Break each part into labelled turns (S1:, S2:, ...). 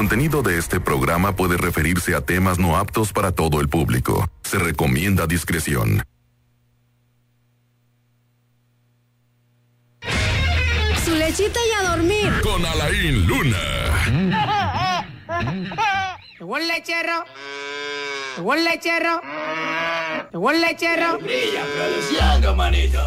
S1: contenido de este programa puede referirse a temas no aptos para todo el público. Se recomienda discreción.
S2: Su lechita y a dormir.
S1: Con Alain Luna.
S3: Llegó el lechero. Llegó el lechero. Llegó el lechero.
S4: Brilla produciendo, manito.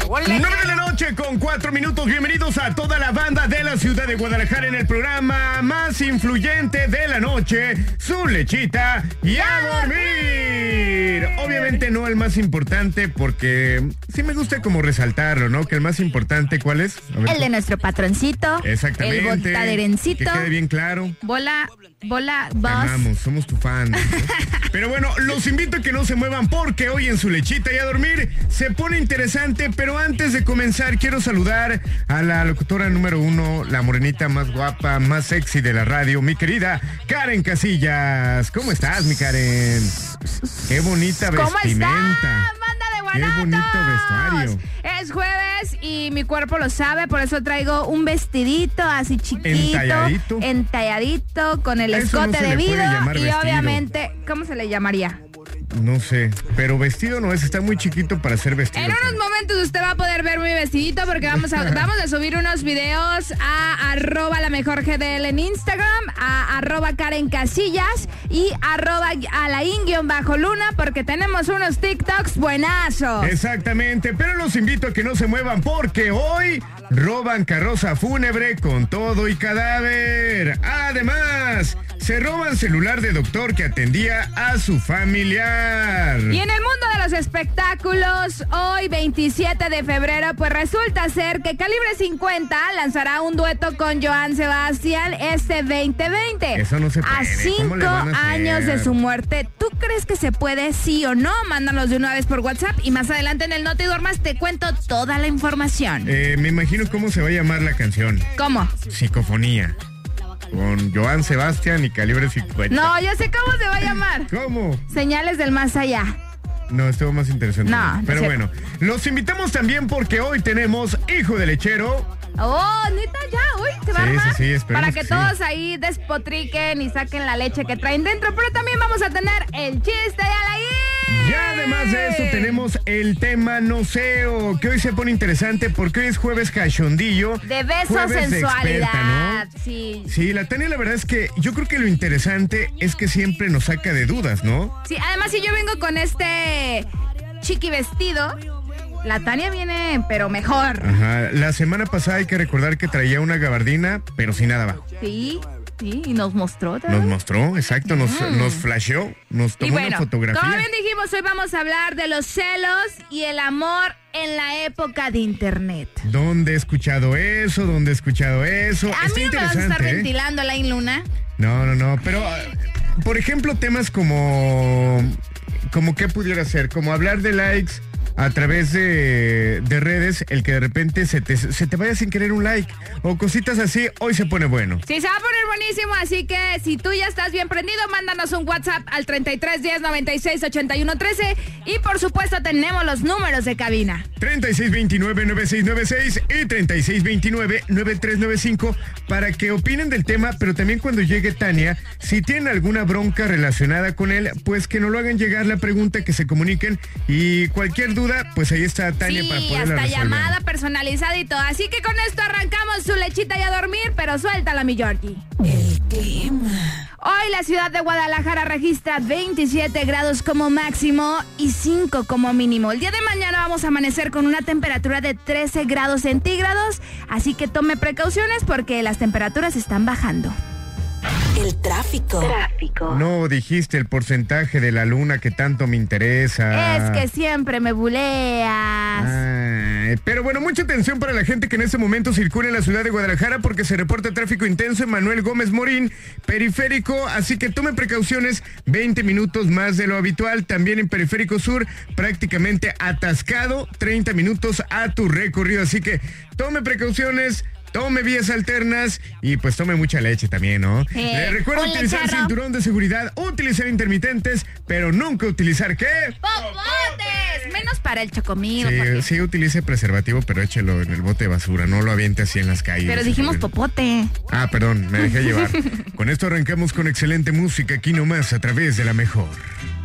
S3: Llegó el
S5: 9
S3: lechero.
S5: Noche con 4 minutos. Bienvenidos a toda la banda de la ciudad de Guadalajara en el programa más influyente de la noche, su lechita y a dormir. Obviamente no el más importante porque sí me gusta como resaltarlo, ¿no? Que el más importante, ¿cuál es? A ver,
S6: El de nuestro patroncito.
S5: Exactamente.
S6: El botaderencito.
S5: Que quede bien claro.
S6: Bola, bola, boss.
S5: amamos, somos tu fan. ¿no? Pero bueno, los invito a que no se muevan porque hoy en su lechita y a dormir se pone interesante. Pero antes de comenzar, quiero saludar a la locutora número uno, la morenita más guapa, más sexy de la radio, mi querida Karen Casillas. ¿Cómo estás, mi Karen? Qué bonita
S6: ¿Cómo está?
S5: vestimenta.
S6: Banda de
S5: Qué bonito vestuario.
S6: Es jueves y mi cuerpo lo sabe, por eso traigo un vestidito así chiquito,
S5: Entalladito.
S6: entalladito, con el
S5: Eso no
S6: escote
S5: le
S6: debido y
S5: vestido.
S6: obviamente, ¿cómo se le llamaría?
S5: No sé, pero vestido no es, está muy chiquito para ser vestido.
S6: En unos momentos usted va a poder ver mi vestidito porque vamos a, vamos a subir unos videos a arroba la mejor GDL en Instagram, a arroba Karen Casillas y arroba bajo luna porque tenemos unos TikToks buenazos.
S5: Exactamente, pero los invito a que no se muevan porque hoy roban carroza fúnebre con todo y cadáver. Además, se roban celular de doctor que atendía a su familiar.
S6: Y en el mundo de los espectáculos, hoy 27 de febrero, pues resulta ser que Calibre 50 lanzará un dueto con Joan Sebastián este 2020.
S5: Eso no se
S6: A
S5: puede,
S6: cinco
S5: ¿cómo le van a hacer?
S6: años de su muerte, ¿tú crees que se puede sí o no? Mándanos de una vez por WhatsApp y más adelante en el Noti Duermas te cuento toda la información.
S5: Eh, me imagino cómo se va a llamar la canción.
S6: ¿Cómo?
S5: Psicofonía. Con Joan Sebastián y Calibre 50.
S6: No, ya sé cómo se va a llamar.
S5: ¿Cómo?
S6: Señales del más allá.
S5: No, estuvo más interesante.
S6: No,
S5: Pero bueno, los invitamos también porque hoy tenemos Hijo de Lechero.
S6: Oh, neta, ya, uy, se va a
S5: Sí, sí,
S6: armar.
S5: sí, esperemos
S6: Para que,
S5: que sí.
S6: todos ahí despotriquen y saquen la leche que traen dentro. Pero también vamos a tener el chiste de Alain.
S5: Y además de eso tenemos el tema noseo, que hoy se pone interesante porque hoy es jueves cachondillo.
S6: De besos, sensualidad.
S5: ¿no?
S6: Sí.
S5: Sí, la Tania la verdad es que yo creo que lo interesante es que siempre nos saca de dudas, ¿no?
S6: Sí, además, si yo vengo con este chiqui vestido, la Tania viene, pero mejor.
S5: Ajá, la semana pasada hay que recordar que traía una gabardina, pero sin nada abajo.
S6: Sí, sí, y nos mostró. ¿verdad?
S5: Nos mostró, exacto, nos, nos flasheó, nos
S6: Y
S5: tomó
S6: bueno,
S5: una fotografía.
S6: como bien dijimos, hoy vamos a hablar de los celos y el amor en la época de Internet.
S5: ¿Dónde he escuchado eso? ¿Dónde he escuchado eso?
S6: A
S5: Está
S6: mí no me vas a estar
S5: ¿eh?
S6: ventilando, Alain Luna.
S5: No, no, no, pero por ejemplo temas como como qué pudiera ser, como hablar de likes a través de, de redes, el que de repente se te, se te vaya sin querer un like o cositas así, hoy se pone bueno.
S6: Sí, se va a poner buenísimo, así que si tú ya estás bien prendido, mándanos un WhatsApp al 33 10 96 81 13 y por supuesto tenemos los números de cabina.
S5: 3629-9696 y 3629-9395 para que opinen del tema, pero también cuando llegue Tania, si tienen alguna bronca relacionada con él, pues que no lo hagan llegar la pregunta, que se comuniquen y cualquier duda, pues ahí está Tania
S6: Sí,
S5: para poderla
S6: hasta
S5: resolver.
S6: llamada personalizada y todo. Así que con esto arrancamos su lechita y a dormir, pero suéltala, mi Georgie. Hoy la ciudad de Guadalajara registra 27 grados como máximo y 5 como mínimo. El día de mañana vamos a amanecer con una temperatura de 13 grados centígrados, así que tome precauciones porque las temperaturas están bajando.
S2: El tráfico.
S5: No dijiste el porcentaje de la luna que tanto me interesa.
S6: Es que siempre me buleas.
S5: Ay, pero bueno, mucha atención para la gente que en este momento circula en la ciudad de Guadalajara porque se reporta tráfico intenso en Manuel Gómez Morín, periférico, así que tome precauciones, 20 minutos más de lo habitual, también en periférico sur, prácticamente atascado, 30 minutos a tu recorrido, así que tome precauciones. Tome vías alternas y pues tome mucha leche también, ¿no?
S6: Eh,
S5: Le recuerda
S6: un
S5: utilizar
S6: lechero.
S5: cinturón de seguridad, utilizar intermitentes, pero nunca utilizar qué?
S6: ¡Popotes! Menos para el chocomigo.
S5: Sí,
S6: porque-
S5: sí, utilice preservativo, pero échelo en el bote de basura, no lo aviente así en las calles.
S6: Pero dijimos popote.
S5: Ah, perdón, me dejé llevar. con esto arrancamos con excelente música aquí nomás a través de la mejor.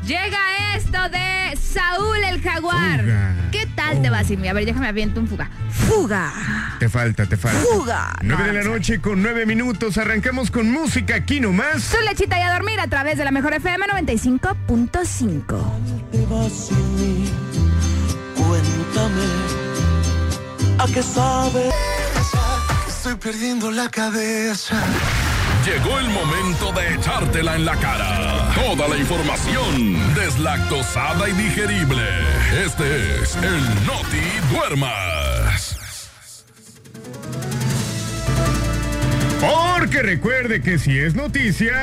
S6: Llega esto de Saúl el Jaguar.
S5: Fuga.
S6: ¿Qué tal te va, Silvi? A ver, déjame aviento un fuga. Fuga.
S5: Te falta, te falta.
S6: Fuga.
S5: 9
S6: No,
S5: de la
S6: no
S5: noche con 9 minutos. Arrancamos con música aquí nomás.
S6: Su lechita y a dormir a través de la mejor FM 95.5.
S7: te vas sin mí? Cuéntame, ¿a qué sabe? Estoy perdiendo la cabeza.
S1: Llegó el momento de echártela en la cara. Toda la información deslactosada y digerible. Este es el Noti Duermas.
S5: Porque recuerde que si es noticia,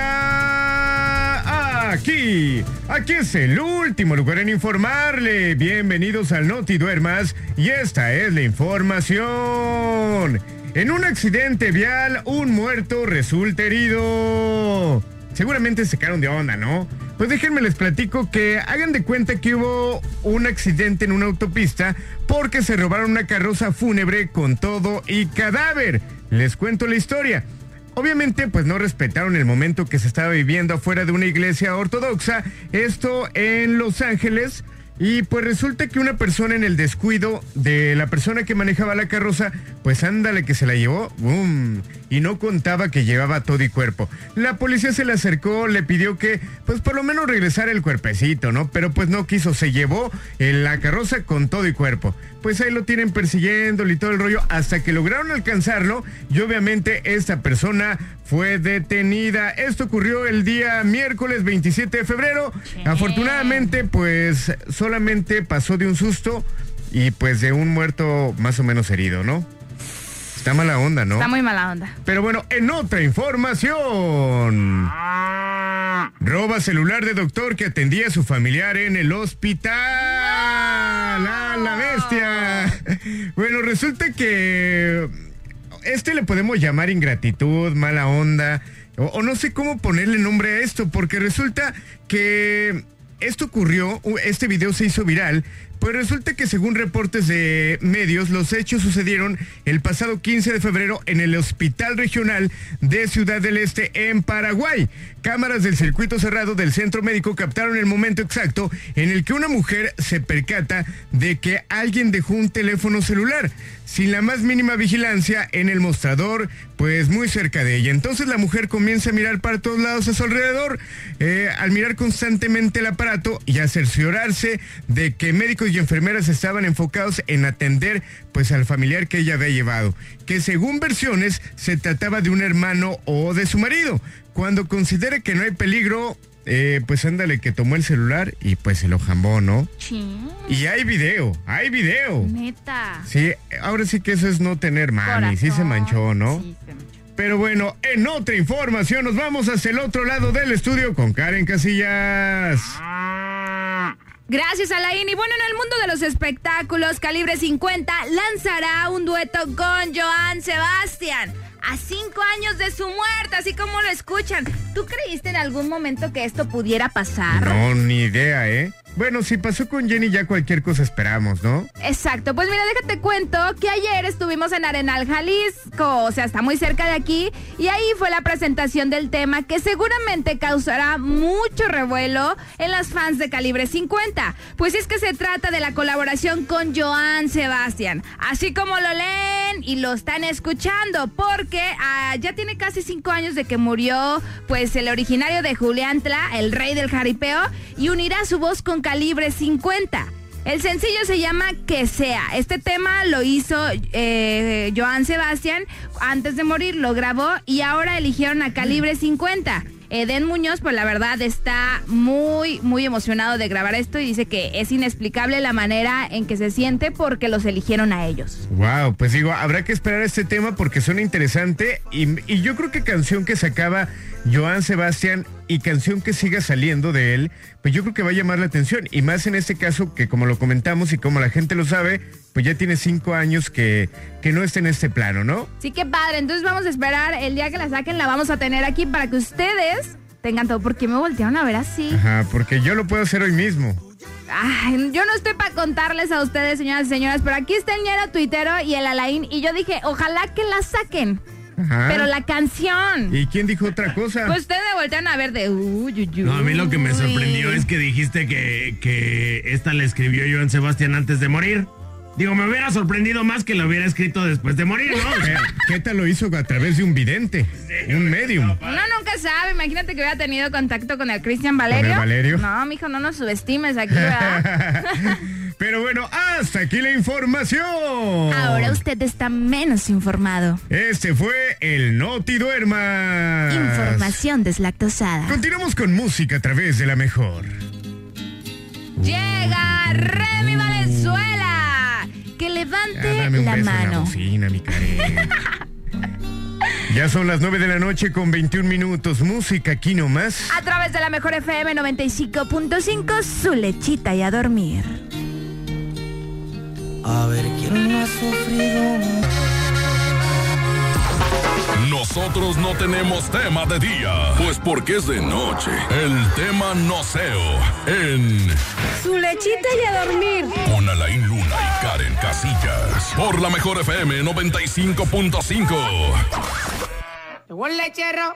S5: aquí, aquí es el último lugar en informarle. Bienvenidos al Noti Duermas y esta es la información. En un accidente vial, un muerto resulta herido. Seguramente se quedaron de onda, ¿no? Pues déjenme les platico que hagan de cuenta que hubo un accidente en una autopista porque se robaron una carroza fúnebre con todo y cadáver. Les cuento la historia. Obviamente, pues no respetaron el momento que se estaba viviendo afuera de una iglesia ortodoxa, esto en Los Ángeles. Y pues resulta que una persona en el descuido de la persona que manejaba la carroza, pues ándale que se la llevó, ¡boom! Y no contaba que llevaba todo y cuerpo. La policía se le acercó, le pidió que, pues por lo menos regresara el cuerpecito, ¿no? Pero pues no quiso, se llevó en la carroza con todo y cuerpo. Pues ahí lo tienen persiguiéndolo y todo el rollo hasta que lograron alcanzarlo y obviamente esta persona fue detenida. Esto ocurrió el día miércoles 27 de febrero. Afortunadamente, pues solamente pasó de un susto y pues de un muerto más o menos herido, ¿no? Está mala onda, ¿no?
S6: Está muy mala onda.
S5: Pero bueno, en otra información. Roba celular de doctor que atendía a su familiar en el hospital. ¡Ah, la bestia! Bueno, resulta que este le podemos llamar ingratitud, mala onda, o, o no sé cómo ponerle nombre a esto, porque resulta que esto ocurrió, este video se hizo viral, pues resulta que según reportes de medios, los hechos sucedieron el pasado 15 de febrero en el Hospital Regional de Ciudad del Este en Paraguay. Cámaras del circuito cerrado del centro médico captaron el momento exacto en el que una mujer se percata de que alguien dejó un teléfono celular sin la más mínima vigilancia en el mostrador, pues muy cerca de ella. Entonces la mujer comienza a mirar para todos lados a su alrededor, eh, al mirar constantemente el aparato y a cerciorarse de que médicos y enfermeras estaban enfocados en atender pues al familiar que ella había llevado, que según versiones se trataba de un hermano o de su marido. Cuando considere que no hay peligro, eh, pues ándale que tomó el celular y pues se lo jambó, ¿no?
S6: Ching.
S5: Y hay video, hay video.
S6: Neta.
S5: Sí, ahora sí que eso es no tener mami, sí se manchó, ¿no?
S6: Sí, se manchó.
S5: Pero bueno, en otra información nos vamos hacia el otro lado del estudio con Karen Casillas.
S6: Gracias, Alain. Y bueno, en el mundo de los espectáculos, Calibre 50 lanzará un dueto con Joan Sebastián. A cinco años de su muerte, así como lo escuchan. ¿Tú creíste en algún momento que esto pudiera pasar?
S5: No, ni idea, ¿eh? Bueno, si pasó con Jenny ya cualquier cosa esperamos, ¿no?
S6: Exacto, pues mira, déjate cuento que ayer estuvimos en Arenal, Jalisco, o sea, está muy cerca de aquí, y ahí fue la presentación del tema que seguramente causará mucho revuelo en las fans de Calibre 50, pues es que se trata de la colaboración con Joan Sebastián, así como lo leen y lo están escuchando, porque ah, ya tiene casi cinco años de que murió, pues el originario de Juliantla, el rey del jaripeo, y unirá su voz con Calibre 50. El sencillo se llama Que sea. Este tema lo hizo eh, Joan Sebastián antes de morir, lo grabó y ahora eligieron a Calibre 50. Eden Muñoz, pues la verdad está muy, muy emocionado de grabar esto y dice que es inexplicable la manera en que se siente porque los eligieron a ellos.
S5: Wow, pues digo, habrá que esperar este tema porque suena interesante y, y yo creo que canción que sacaba Joan Sebastián y canción que siga saliendo de él, pues yo creo que va a llamar la atención. Y más en este caso que como lo comentamos y como la gente lo sabe, pues ya tiene cinco años que, que no está en este plano, ¿no?
S6: Sí, qué padre. Entonces vamos a esperar el día que la saquen, la vamos a tener aquí para que ustedes tengan todo. ¿Por qué me voltearon a ver así?
S5: Ajá, porque yo lo puedo hacer hoy mismo.
S6: Ay, yo no estoy para contarles a ustedes, señoras y señores, pero aquí está el ñero tuitero y el Alain. Y yo dije, ojalá que la saquen.
S5: Ajá.
S6: Pero la canción.
S5: ¿Y quién dijo otra cosa?
S6: Pues ustedes me voltean a ver de uy, uy, uy.
S8: No, a mí lo que me sorprendió es que dijiste que, que esta la escribió Joan Sebastián antes de morir. Digo, me hubiera sorprendido más que lo hubiera escrito después de morir, ¿no?
S5: ¿Qué, tal lo hizo a través de un vidente? Un medium.
S6: Uno nunca sabe, imagínate que hubiera tenido contacto con el Cristian Valerio.
S5: el Valerio?
S6: No, mijo, no nos subestimes aquí, ¿verdad?
S5: Pero bueno, hasta aquí la información.
S6: Ahora usted está menos informado.
S5: Este fue el Noti Duerma.
S6: Información deslactosada.
S5: Continuamos con música a través de la mejor.
S6: Llega Remy Valenzuela. Que
S5: Ya,
S6: levante
S5: dame un
S6: la
S5: beso en la
S6: mano.
S5: bocina, mi Karen. Ya son las 9 de la noche con 21 minutos. Música aquí nomás.
S6: A través de la mejor FM 95.5, su lechita y a dormir.
S7: A ver quién no ha sufrido.
S1: Nosotros no tenemos tema de día, pues porque es de noche. El tema noceo en
S2: Su lechita y a dormir.
S1: con Alain Luna y Karen Casillas. Por la mejor FM 95.5.
S3: Llegó el lechero.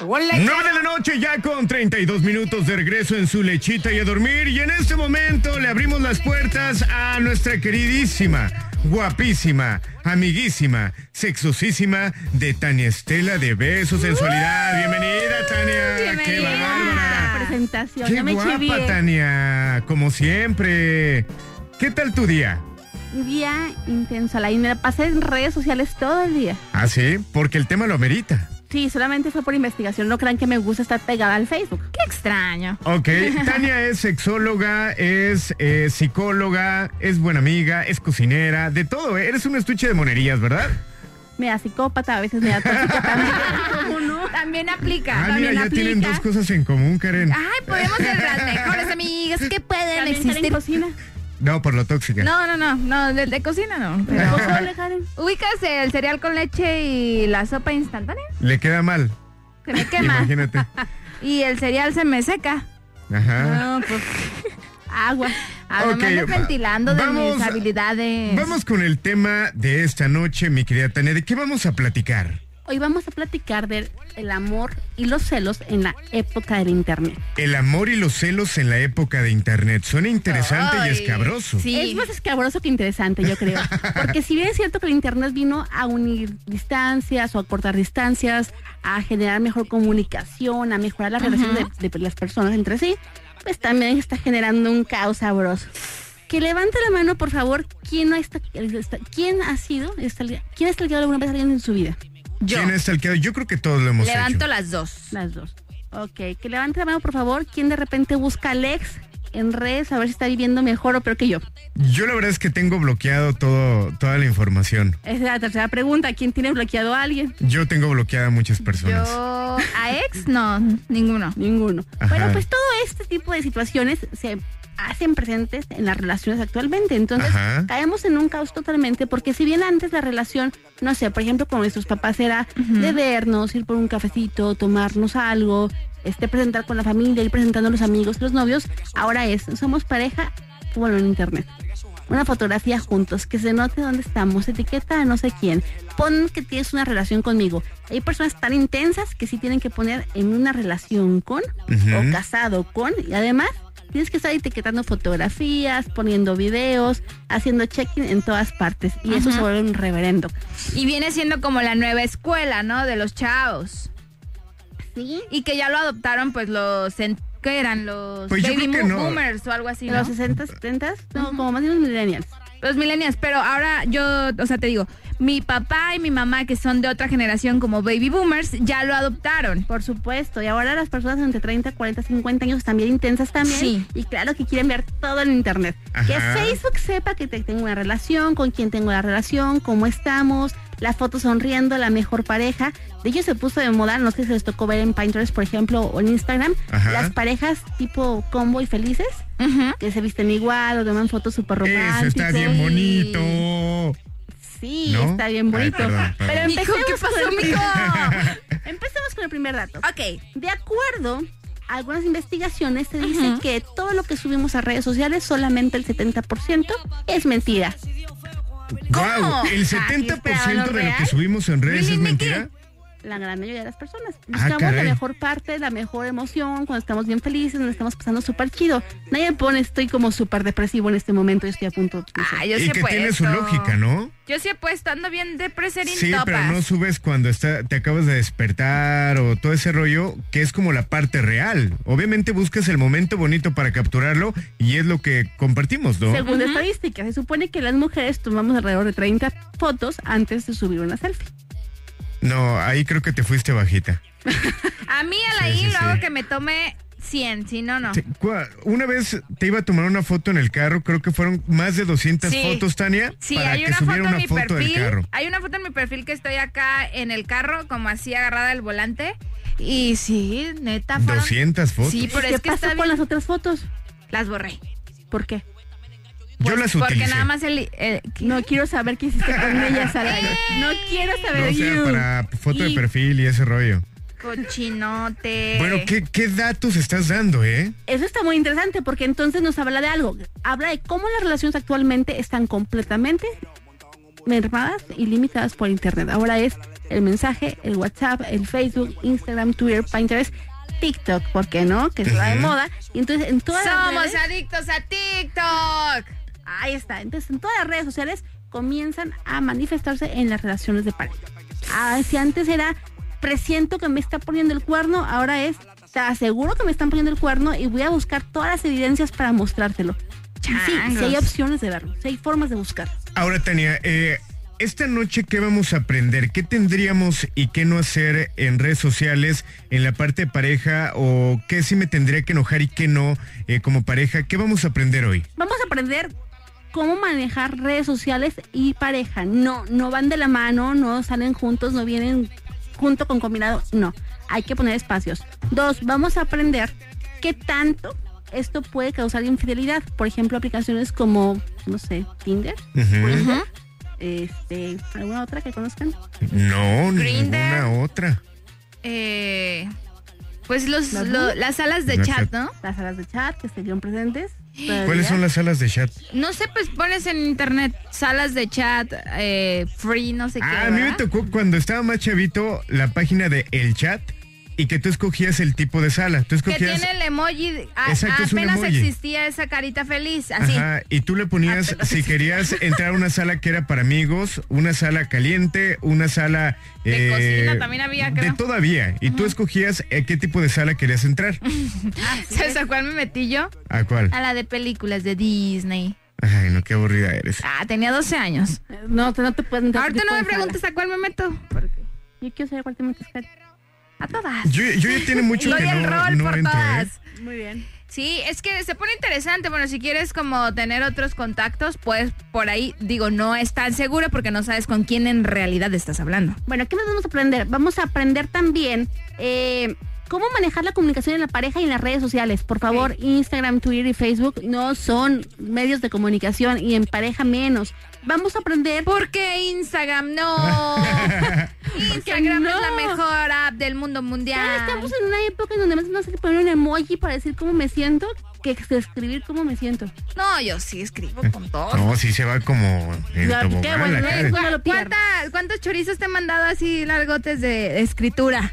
S3: Llegó el lechero.
S5: 9 de la noche ya con 32 minutos de regreso en su lechita y a dormir. Y en este momento le abrimos las puertas a nuestra queridísima, guapísima, amiguísima, sexosísima de Tania Estela de Beso Sensualidad. Bienvenida, Tania. Qué
S6: Bienvenida.
S5: bárbara.
S9: presentación.
S5: Qué
S9: ya me eché
S5: guapa. Tania. Como siempre. ¿Qué tal tu día?
S9: Día intenso. La y me la pasé en redes sociales todo el día.
S5: Ah, sí, porque el tema lo amerita.
S9: Sí, solamente fue por investigación. No crean que me gusta estar pegada al Facebook.
S6: Qué extraño.
S5: Ok, Tania es sexóloga, es eh, psicóloga, es buena amiga, es cocinera, de todo. ¿eh? Eres un estuche de monerías, ¿verdad?
S9: Me da psicópata, a veces me da tóxica también. ¿Cómo no?
S6: También aplica.
S5: Ah, mira,
S6: también
S5: ya
S6: aplica.
S5: tienen dos cosas en común, Karen.
S6: Ay, podemos ser las mejores amigas que pueden
S9: También Karen
S6: existir.
S9: cocina.
S5: No, por lo tóxica.
S6: No, no, no, no, de, de cocina no. pero-
S9: Pozole, Karen.
S6: ¿Ubicas el cereal con leche y la sopa instantánea?
S5: Le queda mal.
S6: Se me quema.
S5: Imagínate.
S6: Y el cereal se me seca.
S5: Ajá.
S6: No, pues.
S9: Agua.
S6: No me
S5: Ok,
S6: andes
S5: va-
S6: ventilando de
S5: vamos-
S6: mis habilidades.
S5: Vamos con el tema de esta noche, mi querida Tania. ¿De qué vamos a platicar?
S9: Hoy vamos a platicar del el amor y los celos en la época del internet.
S5: El amor y los celos en la época de Internet. Suena interesante
S6: Ay,
S5: y escabroso.
S6: Sí.
S9: Es más escabroso que interesante, yo creo. Porque si bien es cierto que el Internet vino a unir distancias o a cortar distancias, a generar mejor comunicación, a mejorar la relación de, de las personas entre sí, pues también está generando un caos sabroso. Que levante la mano, por favor, ¿quién, no está, está- quién ha sido, estalga- quién ha stalkeado alguna vez a alguien en su vida?
S6: Yo.
S5: ¿Quién es el que Yo creo que todos lo hemos
S6: Levanto
S5: hecho.
S6: las dos.
S9: Las dos. Ok, que levante la mano, por favor, ¿quién de repente busca al ex en redes a ver si está viviendo mejor o peor que yo?
S5: Yo la verdad es que tengo bloqueado todo, toda la información.
S9: Esa es la tercera pregunta, ¿quién tiene bloqueado a alguien?
S5: Yo tengo bloqueada a muchas personas.
S6: Yo. ¿A ex? No, ninguno.
S9: Ninguno.
S5: Ajá.
S9: Bueno, pues todo este tipo de situaciones se hacen presentes en las relaciones actualmente. Entonces,
S5: Ajá.
S9: caemos en un caos totalmente porque si bien antes la relación, no sé, por ejemplo, con nuestros papás era de vernos, ir por un cafecito, tomarnos algo, este presentar con la familia, ir presentando a los amigos, los novios, ahora es, somos pareja, bueno, en internet. Una fotografía juntos, que se note dónde estamos, etiqueta a no sé quién, pon que tienes una relación conmigo. Hay personas tan intensas que sí tienen que poner en una relación con o casado con y además tienes que estar etiquetando fotografías, poniendo videos, haciendo check-in en todas partes y eso se vuelve un reverendo.
S6: Y viene siendo como la nueva escuela, ¿no? De los chavos.
S9: ¿Sí?
S6: Y que ya lo adoptaron, pues los. en- ¿Qué eran? Los
S5: Pues
S6: baby
S5: que no.
S6: boomers o algo así. ¿no?
S9: Los 60, 70, no, como más bien los millennials.
S6: Los millennials, pero ahora yo, o sea, te digo, mi papá y mi mamá, que son de otra generación como baby boomers, ya lo adoptaron.
S9: Por supuesto, y ahora las personas entre 30, 40, 50 años están bien intensas también.
S6: Sí.
S9: Y claro que quieren ver todo en internet. Que
S5: Ajá.
S9: Facebook sepa que te- tengo una relación, con quién tengo la relación, cómo estamos, la foto sonriendo, la mejor pareja. De hecho, se puso de moda, no sé si se les tocó ver en Pinterest, por ejemplo, o en Instagram,
S5: Ajá.
S9: las parejas tipo combo y felices, que se visten igual o toman fotos súper románticas.
S5: Eso está bien bonito.
S9: Sí,
S5: ¿No?
S9: está bien
S5: Ay,
S9: bonito.
S5: perdón, perdón.
S9: Pero
S6: Mijo,
S9: empecemos
S6: ¿qué pasó,
S9: con el
S6: mijo?
S9: Empecemos con el primer dato.
S6: Ok.
S9: De acuerdo a algunas investigaciones, se dice que todo lo que subimos a redes sociales, solamente el 70% es mentira.
S5: Wow, el
S9: Aquí
S5: 70%
S9: esperaban lo
S5: de lo que subimos en redes es mentira.
S9: La gran mayoría de las personas.
S5: Ah,
S9: Buscamos la mejor parte, la mejor emoción, cuando estamos bien felices, nos estamos pasando súper chido. Nadie pone estoy como súper depresivo en este momento y estoy a punto.
S6: Ah, yo
S5: Y
S6: sí
S5: que tiene su lógica, ¿no?
S6: Yo sí he puesto, ando bien depreserín
S5: Sí, pero no subes cuando está, te acabas de despertar o todo ese rollo, que es como la parte real. Obviamente buscas el momento bonito para capturarlo y es lo que compartimos, ¿no?
S9: Según estadísticas, se supone que las mujeres tomamos alrededor de 30 fotos antes de subir una selfie.
S5: No, ahí creo que te fuiste bajita.
S6: A mí a la
S5: Sí,
S6: I
S5: sí,
S6: lo
S5: sí.
S6: hago que me tome 100, si no, no.
S5: Una vez te iba a tomar una foto en el carro, creo que fueron más de 200
S6: Sí.
S5: fotos, Tania,
S6: Sí,
S5: para
S6: hay
S5: que
S6: una foto en mi
S5: foto del
S6: perfil.
S5: carro.
S6: Hay una foto en mi perfil que estoy acá en el carro, como así agarrada al volante. Y sí, neta, fueron.
S5: 200 fotos.
S6: Sí, pero
S9: ¿Qué
S6: es que
S9: pasó
S6: está
S9: con
S6: bien.
S9: las otras fotos?
S6: Las borré.
S9: ¿Por qué?
S5: Yo
S6: Pues
S5: las
S6: Porque
S5: utilicé.
S6: nada más el. el-
S9: No quiero saber qué hiciste con ellas al aire. No quiero
S5: No,
S9: saber
S5: o sea,
S9: you.
S5: para foto de perfil y ese rollo.
S6: Cochinote.
S5: Bueno, ¿qué, ¿qué datos estás dando, eh?
S9: Eso está muy interesante porque entonces nos habla de algo. Habla de cómo las relaciones actualmente están completamente mermadas y limitadas por Internet. Ahora es el mensaje, el WhatsApp, el Facebook, Instagram, Twitter, Pinterest, TikTok, ¿por qué no? Que está de
S5: Ujú.
S9: moda. Y entonces en todas las
S6: Somos
S9: redes-
S6: adictos a TikTok.
S9: Ahí está. Entonces, en todas las redes sociales comienzan a manifestarse en las relaciones de pareja. Ah, si antes era presiento que me está poniendo el cuerno, ahora es te aseguro que me están poniendo el cuerno y voy a buscar todas las evidencias para mostrártelo. Y Sí, sí hay opciones de verlo, sí hay formas de buscar.
S5: Ahora, Tania, eh, esta noche, ¿qué vamos a aprender? ¿Qué tendríamos y qué no hacer en redes sociales, en la parte de pareja? ¿O qué sí me tendría que enojar y qué no eh, como pareja? ¿Qué vamos a aprender hoy?
S9: Vamos a aprender cómo manejar redes sociales y pareja. No, no van de la mano, no salen juntos, no vienen junto con combinado. No, hay que poner espacios. Dos, vamos a aprender qué tanto esto puede causar infidelidad. Por ejemplo, aplicaciones como, no sé, Tinder,
S5: Ujú.
S9: este, alguna otra que conozcan.
S5: No,
S6: Grindr.
S5: ninguna otra.
S6: Eh, pues los,
S9: ¿Las
S6: lo-
S9: boobs?
S6: las salas de
S5: Las
S6: chat. ¿no?
S9: Las salas de chat que estuvieron presentes.
S5: ¿Cuáles son las salas de chat?
S6: No sé, pues pones en internet salas de chat eh, free, no sé qué.
S5: Ah, a mí me tocó cuando estaba más chavito la página de El Chat y que tú escogías el tipo de sala. Tú
S6: Que
S5: escogías...
S6: tiene el emoji. de- a-
S5: Exacto, es un
S6: apenas
S5: emoji.
S6: existía esa carita feliz, así.
S5: Ajá, y tú le ponías, si querías entrar a una sala que era para amigos, una sala caliente, una sala... eh,
S6: De cocina también había,
S5: De
S6: creo.
S5: todavía. Y tú escogías a qué tipo de sala querías entrar.
S6: ¿Sabes a cuál me metí yo?
S5: ¿A cuál?
S6: A la de películas de Disney.
S5: Ay, no, qué aburrida eres.
S6: Ah, tenía 12 años.
S9: No, te- no te pueden
S6: Ahorita no me
S9: de
S6: preguntes a cuál me meto.
S9: Yo quiero saber cuál te metes, Cari.
S6: A todas.
S5: Yo, yo ya tiene mucho
S6: Doy
S5: que
S6: el
S5: no,
S6: rol
S5: no
S6: por
S5: entro, ¿eh?
S6: todas.
S9: Muy bien.
S6: Sí, es que se pone interesante. Bueno, si quieres como tener otros contactos, pues por ahí, digo, no es tan seguro porque no sabes con quién en realidad estás hablando.
S9: Bueno, ¿qué más vamos a aprender? Vamos a aprender también eh, cómo manejar la comunicación en la pareja y en las redes sociales. Por favor, Instagram, Twitter y Facebook no son medios de comunicación y en pareja menos. Vamos a aprender...
S6: ¿Por qué Instagram? No. Instagram
S9: no?
S6: es la mejor app del mundo mundial.
S9: estamos en una época en donde más no sé poner un emoji para decir cómo me siento que escribir cómo me siento.
S6: No, yo sí escribo con todo.
S5: No, sí se va como
S9: qué bueno, ¿no?
S5: cara.
S9: no lo pierdas.
S6: ¿Cuánta- ¿Cuántos chorizos te he mandado así largotes de escritura?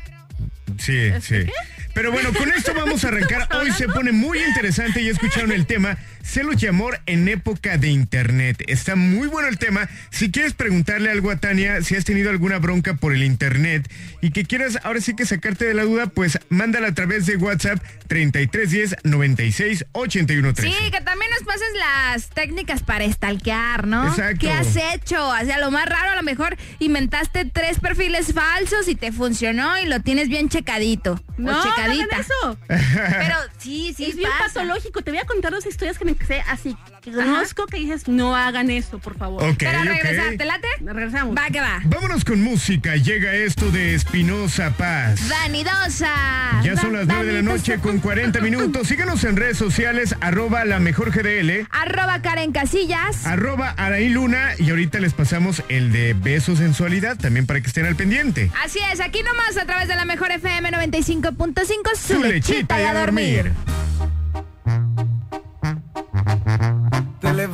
S5: Sí, sí. Pero bueno, con esto vamos a arrancar. Hoy se pone muy interesante. Ya escucharon el tema celos y amor en época de internet. Está muy bueno el tema. Si quieres preguntarle algo a Tania, si has tenido alguna bronca por el internet y que quieras ahora sí que sacarte de la duda, pues mándala a través de WhatsApp 3310 96 81
S6: Sí, que también nos pases las técnicas para estalquear, ¿no?
S5: Exacto.
S6: ¿Qué has hecho? O sea, lo más raro, a lo mejor inventaste tres perfiles falsos y te funcionó y lo tienes bien checadito.
S9: No,
S6: o
S9: no
S6: checadita.
S9: hagan eso.
S6: Pero sí, sí,
S9: es bien
S6: pasa.
S9: patológico. Te voy a contar dos historias que me que sea así. Que conozco que dices, no hagan eso, por favor.
S5: Ok,
S6: Pero
S5: ok.
S6: regresar, ¿te late?
S9: Regresamos.
S6: Va que va.
S5: Vámonos con música. Llega esto de Espinosa Paz.
S6: Vanidosa.
S5: Ya son las 9 de la noche con 40 minutos. Síganos en redes sociales, arroba la mejor GDL,
S6: Arroba Karen Casillas.
S5: arroba Araí Luna. Y ahorita les pasamos el de Beso Sensualidad, también para que estén al pendiente.
S6: Así es, aquí nomás a través de la mejor FM 95.5, su,
S5: Su
S6: lechita y a dormir.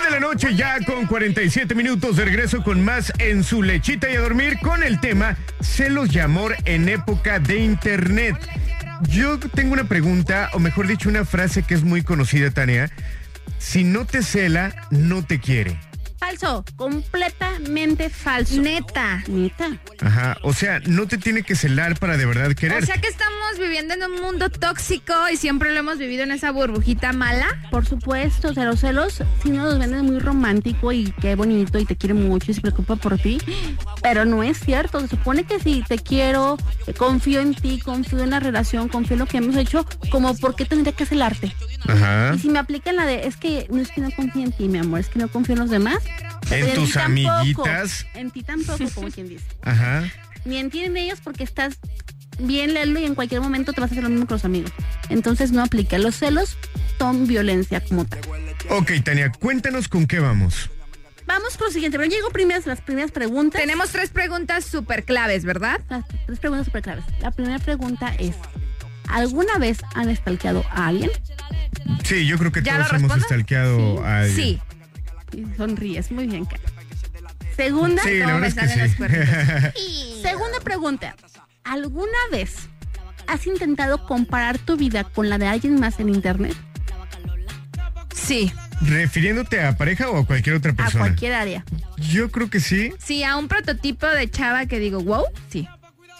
S5: de la noche ya con 47 minutos de regreso con más en su lechita y a dormir con el tema celos y amor en época de internet. Yo tengo una pregunta, o mejor dicho, una frase que es muy conocida, Tania. Si no te cela, no te quiere.
S9: Falso, completamente falso.
S6: Neta.
S9: Neta.
S5: Ajá, o sea, no te tiene que celar para de verdad querer.
S6: O sea que estamos viviendo en un mundo tóxico y siempre lo hemos vivido en esa burbujita mala.
S9: Por supuesto, o sea, los celos sí nos los venden muy romántico y qué bonito y te quiere mucho y se preocupa por ti, pero no es cierto. Se supone que si te quiero, confío en ti, confío en la relación, confío en lo que hemos hecho, como por qué tendría que celarte.
S5: Ajá.
S9: Y si me aplican la de, es que no es que no confío en ti, mi amor, es que no confío en los demás.
S5: En tus
S9: tampoco,
S5: amiguitas.
S9: En ti tampoco, como quien dice.
S5: Ajá.
S9: Ni en ti ni en ellos porque estás bien lelo y en cualquier momento te vas a hacer lo mismo con los amigos. Entonces no aplica. Los celos son violencia como tal.
S5: Ok, Tania, cuéntanos con qué vamos.
S9: Vamos con lo siguiente, pero llego primeras, las primeras preguntas.
S6: Tenemos tres preguntas súper claves, ¿verdad?
S9: Las tres preguntas súper claves. La primera pregunta es, ¿alguna vez han stalkeado a alguien?
S5: Sí, yo creo que
S6: ¿Ya
S5: todos hemos stalkeado a alguien.
S6: Sí.
S9: Y sonríes, muy bien, Karen. Segunda, segunda pregunta. ¿Alguna vez has intentado comparar tu vida con la de alguien más en internet?
S6: Sí.
S5: ¿Refiriéndote a pareja o a cualquier otra
S9: A
S5: persona?
S9: cualquier área.
S5: Yo creo que sí.
S6: Sí, a un prototipo de chava que digo, wow, sí.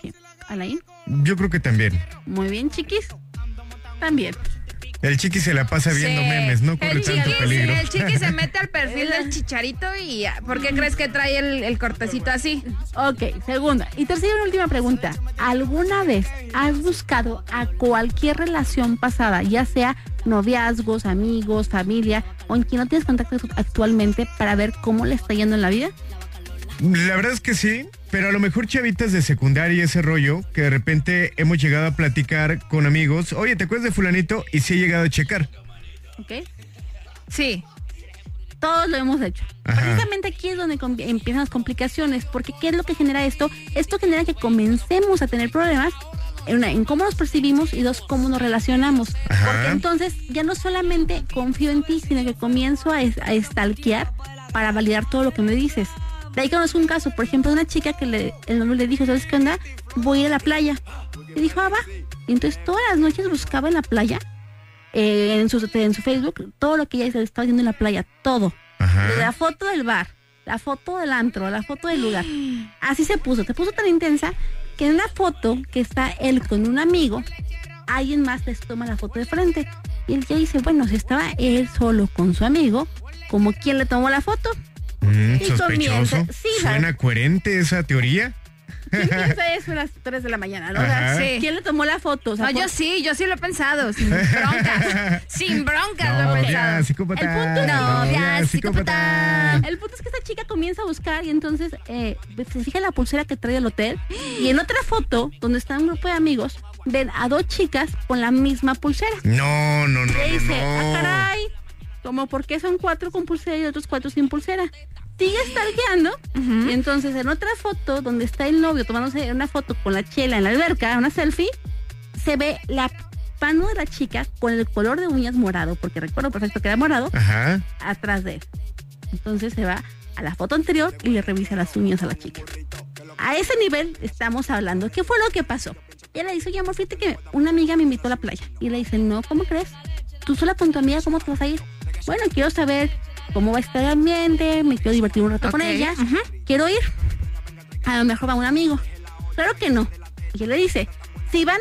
S9: Sí. Alain,
S5: Yo creo que también.
S9: muy bien, chiquis. También.
S5: El chiqui se la pasa viendo
S6: Sí.
S5: memes, no corre
S6: el
S5: tanto
S6: chiqui,
S5: peligro.
S6: El chiqui se mete al perfil del chicharito y ¿por qué crees que trae el, el cortecito así?
S9: Ok, segunda. Y tercera y última pregunta. ¿Alguna vez has buscado a cualquier relación pasada, ya sea noviazgos, amigos, familia, o en quien no tienes contacto actualmente para ver cómo le está yendo en la vida?
S5: La verdad es que sí, pero a lo mejor chavitas de secundaria y ese rollo, que de repente hemos llegado a platicar con amigos, oye, ¿te acuerdas de fulanito? Y sí he llegado a checar.
S9: ¿Ok?
S6: Sí.
S9: Todos lo hemos hecho.
S5: Ajá.
S9: Precisamente aquí es donde empiezan las complicaciones, porque ¿qué es lo que genera esto? Esto genera que comencemos a tener problemas en, una, en cómo nos percibimos y dos, cómo nos relacionamos.
S5: Ajá.
S9: Porque entonces ya no solamente confío en ti, sino que comienzo a, a stalkear para validar todo lo que me dices. De ahí conozco un caso, por ejemplo, de una chica que le, el novio le dijo, ¿sabes qué onda? Voy a ir a la playa. Y dijo, ah, va. Y entonces todas las noches buscaba en la playa, eh, en, su, en su Facebook, todo lo que ella estaba haciendo en la playa, todo.
S5: Ajá.
S9: Desde la foto del bar, la foto del antro, la foto del lugar. Así se puso, se puso tan intensa que en una foto que está él con un amigo, alguien más les toma la foto de frente. Y él ya dice, bueno, si estaba él solo con su amigo, como quien le tomó la foto.
S5: Mm,
S9: Y
S5: sospechoso.
S9: comienza- sí,
S5: ¿Suena
S9: ¿sabes?
S5: coherente esa teoría?
S9: ¿Quién piensa eso a las 3 de la mañana? ¿no? O sea,
S5: Ajá.
S6: Sí.
S9: ¿Quién le tomó la foto? O sea,
S6: No, yo sí, yo sí lo he pensado, sin broncas. sin broncas lo he pensado.
S5: ya, psicópata.
S9: El punto es-
S6: No, ya,
S5: psicópata.
S9: El punto es que esta chica comienza a buscar y entonces eh, se fija en la pulsera que trae el hotel y en otra foto donde está un grupo de amigos ven a dos chicas con la misma pulsera.
S5: No, no, no,
S9: Y le dice,
S5: no,
S9: ah, caray, como por qué son cuatro con pulsera y otros cuatro sin pulsera. Sigue stalkeando y entonces en otra foto donde está el novio tomándose una foto con la chela en la alberca, una selfie, se ve la mano de la chica con el color de uñas morado, porque recuerdo perfecto que era morado,
S5: Ajá.
S9: atrás de él. Entonces se va a la foto anterior y le revisa las uñas a la chica. A ese nivel estamos hablando. ¿Qué fue lo que pasó? Ella le dice, oye, amor, fíjate que una amiga me invitó a la playa. Y le dice, no, ¿cómo crees? Tú sola con tu amiga, ¿cómo te vas a ir? Bueno, quiero saber cómo va a estar el ambiente, me quiero divertir un rato con ella, quiero ir. A lo mejor va un amigo. Claro que no. Y él le dice, si van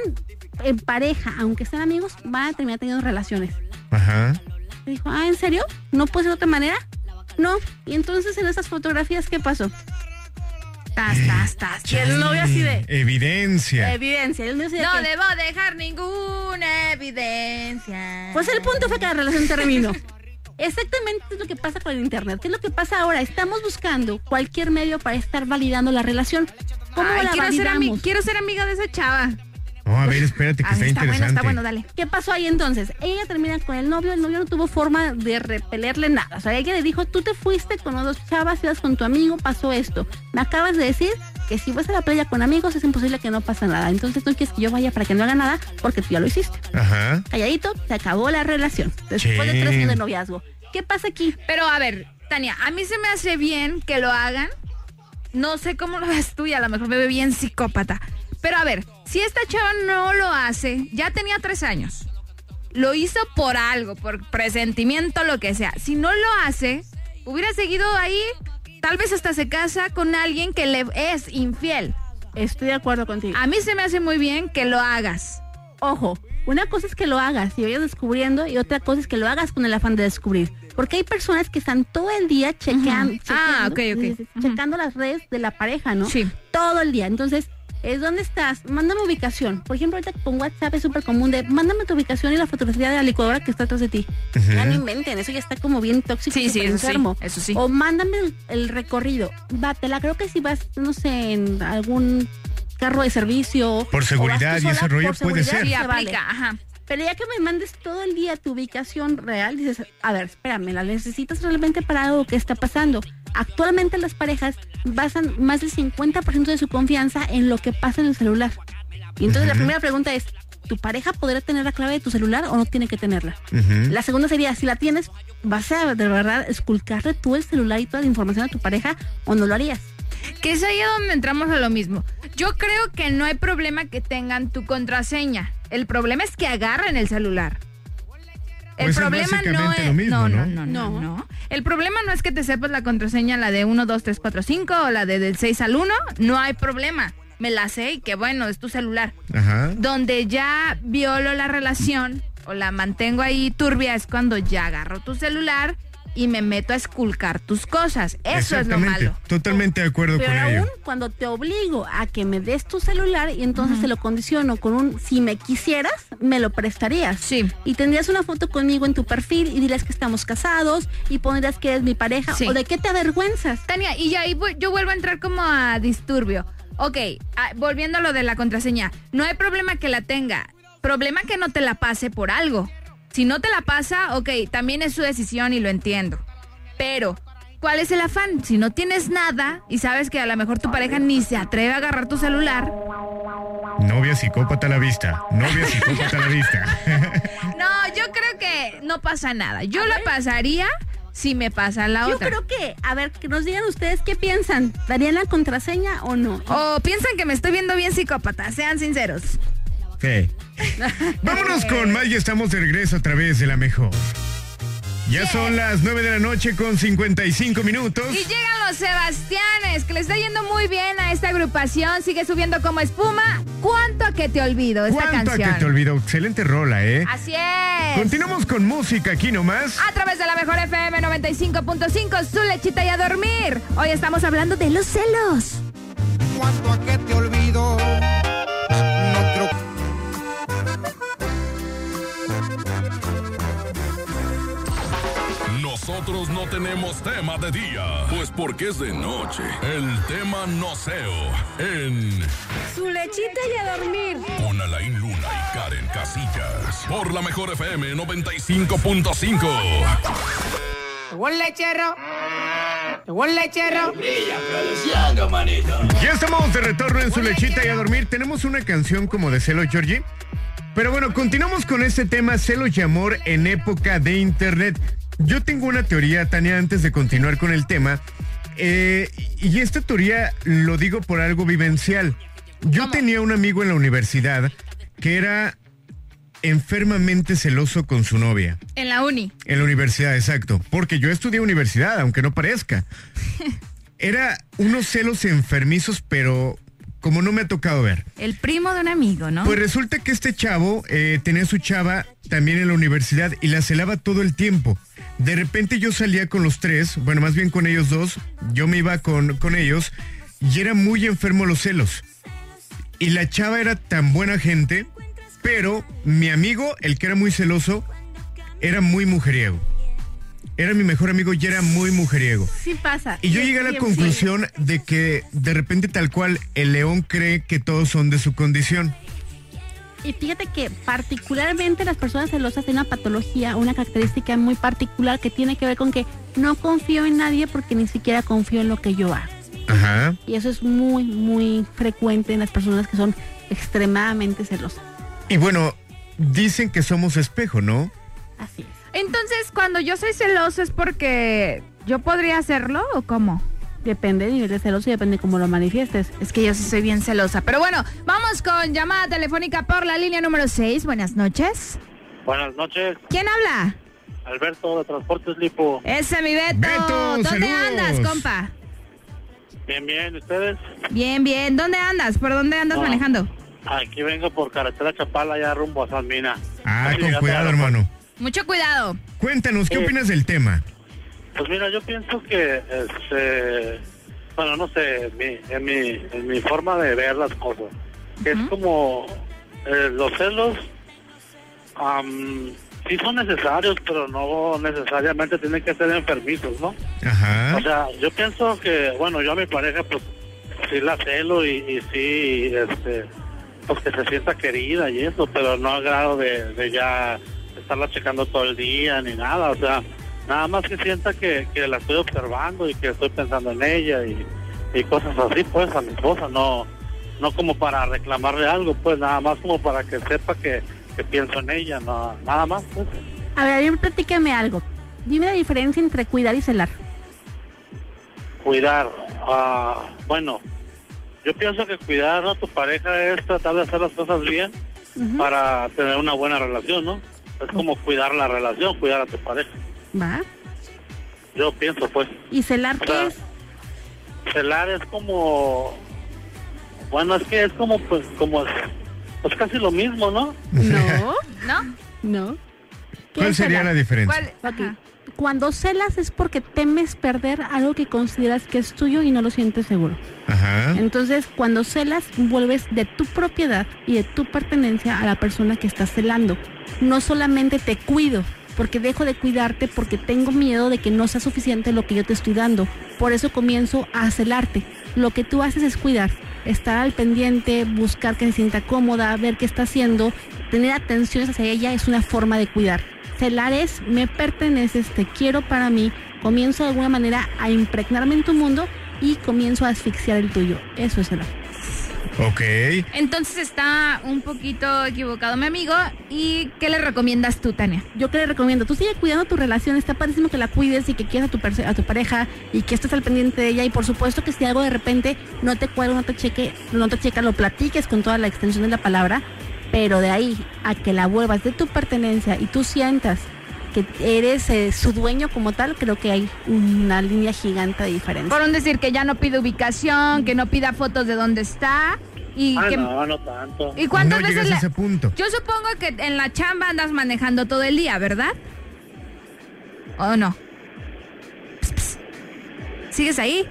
S9: en pareja, aunque sean amigos, van a terminar teniendo relaciones.
S5: Ajá.
S9: Le dijo, ah, ¿en serio? ¿No puede ser de otra manera? No. Y entonces en esas fotografías, ¿qué pasó? Tas, tas, tas. Y el novio así de
S5: Evidencia.
S9: evidencia. El novio así de
S6: No
S9: que-
S6: debo dejar ninguna evidencia.
S9: Pues el punto fue que la relación terminó. Exactamente es lo que pasa con el internet. ¿Qué es lo que pasa ahora? Estamos buscando cualquier medio para estar validando la relación. ¿Cómo
S6: Ay,
S9: la
S6: quiero, ser
S9: validamos?
S6: quiero ser amiga de esa chava.
S5: No, a ver, espérate que
S6: Ah,
S5: está,
S6: está bueno, está bueno, dale.
S9: ¿Qué pasó ahí entonces? Ella termina con el novio, el novio no tuvo forma de repelerle nada. O sea, ella le dijo, tú te fuiste con las dos chavas, ibas con tu amigo, pasó esto. Me acabas de decir que si vas a la playa con amigos es imposible que no pasa nada. Entonces no quieres que yo vaya para que no haga nada porque tú ya lo hiciste.
S5: Ajá.
S9: Calladito, se acabó la relación. Después de tres años de noviazgo. ¿Qué pasa aquí?
S6: Pero a ver, Tania, a mí se me hace bien que lo hagan. No sé cómo lo ves tú y a lo mejor me ve bien psicópata. Pero a ver, si esta chava no lo hace, ya tenía tres años. Lo hizo por algo, por presentimiento, lo que sea. Si no lo hace, hubiera seguido ahí, tal vez hasta se casa con alguien que le es infiel.
S9: Estoy de acuerdo contigo.
S6: A mí se me hace muy bien que lo hagas.
S9: Ojo, una cosa es que lo hagas y vayas descubriendo y otra cosa es que lo hagas con el afán de descubrir. Porque hay personas que están todo el día chequean.
S6: Ah,
S9: chequeando,
S6: Ujú.
S9: checando las redes de la pareja, ¿no?
S6: Sí.
S9: Todo el día. Entonces, es dónde estás, mándame ubicación. Por ejemplo, ahorita con WhatsApp es súper común de mándame tu ubicación y la fotografía de la licuadora que está atrás de ti. Ya no inventen, eso ya está como bien tóxico
S6: Sí,
S9: y
S6: sí, eso sí,
S9: enfermo.
S6: eso sí.
S9: O mándame el, el recorrido. Va, te la creo que si vas, no sé, en algún carro de servicio.
S5: Por seguridad
S9: tú
S5: y ese rollo puede ser.
S6: Sí,
S9: se vale.
S6: aplica, ajá.
S9: Pero ya que me mandes todo el día tu ubicación real, dices, a ver, espérame, ¿la necesitas realmente para algo que está pasando? Actualmente las parejas basan más del 50% de su confianza en lo que pasa en el celular. Y entonces la primera pregunta es, ¿tu pareja podrá tener la clave de tu celular o no tiene que tenerla? La segunda sería, si la tienes, ¿vas a de verdad esculcarle tú el celular y toda la información a tu pareja o no lo harías?
S6: Que es ahí donde entramos a lo mismo. Yo creo que no hay problema que tengan tu contraseña. El problema es que agarren el celular. El
S5: Pues es
S6: problema no es.
S5: lo mismo,
S6: no,
S5: ¿no?
S6: no, no, no,
S9: No.
S6: no. El problema no es que te sepas la contraseña, la de 1, 2, 3, 4, 5 o la de del 6 al 1. No hay problema. Me la sé y que bueno, es tu celular.
S5: Ajá.
S6: Donde ya violo la relación o la mantengo ahí turbia es cuando ya agarro tu celular y me meto a esculcar tus cosas. Eso es lo malo.
S5: Totalmente de acuerdo
S9: Pero
S5: con
S9: aún
S5: ello.
S9: cuando te obligo a que me des tu celular y entonces te lo condiciono con un si me quisieras, me lo prestarías.
S6: Sí.
S9: Y tendrías una foto conmigo en tu perfil y dirías que estamos casados y pondrías que eres mi pareja.
S6: Sí.
S9: ¿O de qué te avergüenzas?
S6: Tania, y ya ahí yo vuelvo a entrar como a disturbio. Ok, ah, volviendo a lo de la contraseña. No hay problema que la tenga. Problema que no te la pase por algo. Si no te la pasa, ok, también es su decisión y lo entiendo. Pero, ¿cuál es el afán? Si no tienes nada y sabes que a lo mejor tu pareja ni se atreve a agarrar tu celular.
S5: Novia psicópata a la vista. Novia psicópata a la vista.
S6: No, yo creo que no pasa nada. Yo la pasaría si me pasa la
S9: Yo
S6: otra.
S9: creo que, a ver, que nos digan ustedes qué piensan. ¿Darían la contraseña o no?
S6: O piensan que me estoy viendo bien psicópata, sean sinceros.
S5: Sí. Vámonos con más y estamos de regreso a través de la mejor. Ya son las 9 de la noche con 55 minutos.
S6: Y llegan los Sebastianes, que le está yendo muy bien a esta agrupación. Sigue subiendo como espuma. ¿Cuánto a que te olvido esta
S5: ¿Cuánto a
S6: canción?
S5: que te olvidó? Excelente rola, ¿eh?
S6: Así es.
S5: Continuamos con música aquí nomás.
S6: A través de la mejor FM 95.5, su lechita y a dormir. Hoy estamos hablando de los celos.
S7: ¿Cuánto a que te olvido?
S1: Nosotros no tenemos tema de día, pues porque es de noche. El tema noceo en
S2: Su lechita y a dormir.
S1: con Alain Luna y Karen Casillas. Por la mejor FM 95.5.
S3: Llegó el lechero. Llegó el lechero.
S4: Brilla produciendo, manito.
S5: Ya estamos de retorno en su lechita y a dormir. Tenemos una canción como de celos, Georgie. Pero bueno, continuamos con este tema, celos y amor en época de internet. Yo tengo una teoría, Tania, antes de continuar con el tema. eh, y esta teoría lo digo por algo vivencial. Yo tenía un amigo en la universidad que era enfermamente celoso con su novia.
S6: En la uni.
S5: En la universidad, exacto. Porque yo estudié universidad, aunque no parezca. Era unos celos enfermizos, pero como no me ha tocado ver.
S6: El primo de un amigo, ¿no?
S5: Pues resulta que este chavo eh, tenía su chava también en la universidad y la celaba todo el tiempo. De repente yo salía con los tres, bueno, más bien con ellos dos, yo me iba con, con ellos y era muy enfermo los celos. Y la chava era tan buena gente, pero mi amigo, el que era muy celoso, era muy mujeriego. Era mi mejor amigo y era muy mujeriego.
S9: Sí pasa.
S5: Y yo llegué a la conclusión de que de repente tal cual el león cree que todos son de su condición.
S9: Y fíjate que particularmente las personas celosas tienen una patología, una característica muy particular que tiene que ver con que no confío en nadie porque ni siquiera confío en lo que yo hago.
S5: Ajá.
S9: Y eso es muy, muy frecuente en las personas que son extremadamente celosas.
S5: Y bueno, dicen que somos espejo, ¿no?
S9: Así es.
S6: Entonces, cuando yo soy celoso es porque yo podría hacerlo o cómo?
S9: Depende del nivel de celoso y depende cómo lo manifiestes.
S6: Es que yo sí soy bien celosa. Pero bueno, vamos con llamada telefónica por la línea número 6. Buenas noches.
S10: Buenas noches,
S6: ¿Quién habla?
S10: Alberto de Transportes Lipo.
S6: Ese mi Beto.
S5: Beto,
S6: ¿Dónde
S5: saludos.
S6: andas, compa?
S10: Bien, bien, ¿ustedes?
S6: Bien, bien. ¿Dónde andas? ¿Por dónde andas
S10: Ah.
S6: manejando?
S10: Aquí vengo por carretera Chapala, ya rumbo a San Mina.
S5: Ah, con cuidado, hermano.
S6: Mucho cuidado.
S5: Cuéntanos, ¿qué opinas del tema?
S10: Pues mira, yo pienso que, este, bueno, no sé, mi, en, mi, en mi forma de ver las cosas, que es como eh, los celos, am, sí son necesarios, pero no necesariamente tienen que ser enfermizos, ¿no?
S5: Ajá.
S10: O sea, yo pienso que, bueno, yo a mi pareja, pues, sí la celo y, y sí, este, pues que se sienta querida y eso, pero no a grado de, de ya estarla checando todo el día ni nada, o sea, nada más que sienta que, que la estoy observando y que estoy pensando en ella y, y cosas así, pues, a mi esposa, no, no como para reclamarle algo, pues, nada más como para que sepa que, que pienso en ella, no, nada más, pues.
S9: A ver, a ver, platícame algo. Dime la diferencia entre cuidar y celar.
S10: cuidar. ah, bueno, yo pienso que cuidar a tu pareja es tratar de hacer las cosas bien para tener una buena relación, ¿no? Es como cuidar la relación, cuidar a tu pareja.
S9: ¿Va?
S10: Yo pienso, pues,
S9: ¿Y celar qué es?
S10: celar es como, bueno, es que es como, pues, como, pues casi lo mismo, ¿no?
S9: No,
S6: ¿No?
S9: no. ¿Qué
S5: ¿Cuál sería
S9: celar?
S5: la diferencia?
S9: Cuando celas es porque temes perder algo que consideras que es tuyo y no lo sientes seguro.
S5: Ajá.
S9: Entonces, cuando celas, vuelves de tu propiedad y de tu pertenencia a la persona que estás celando. No solamente te cuido, porque dejo de cuidarte porque tengo miedo de que no sea suficiente lo que yo te estoy dando. Por eso comienzo a celarte. Lo que tú haces es cuidar, estar al pendiente, buscar que se sienta cómoda, ver qué está haciendo, tener atenciones hacia ella es una forma de cuidar. Celar es, me perteneces, te quiero para mí, comienzo de alguna manera a impregnarme en tu mundo y comienzo a asfixiar el tuyo. Eso es celar.
S5: Ok.
S6: Entonces está un poquito equivocado mi amigo. ¿Y qué le recomiendas tú, Tania?
S9: Yo que le recomiendo, tú sigue cuidando tu relación, está padrísimo que la cuides y que quieras a tu, a tu pareja y que estés al pendiente de ella y por supuesto que si algo de repente no te cuadra, no te cheque, no te checa, lo platiques con toda la extensión de la palabra, pero de ahí a que la vuelvas de tu pertenencia y tú sientas que eres eh, su dueño como tal, creo que hay una línea gigante de diferencia.
S6: Por un decir que ya no pide ubicación, que no pida fotos de dónde está. Y
S10: Ah,
S6: que,
S10: no, no tanto.
S6: ¿Y cuántas
S5: no
S6: veces
S5: llegas a
S6: le-
S5: ese punto.
S6: Yo supongo que en la chamba andas manejando todo el día, ¿verdad? ¿O no? ¿Sigues ahí?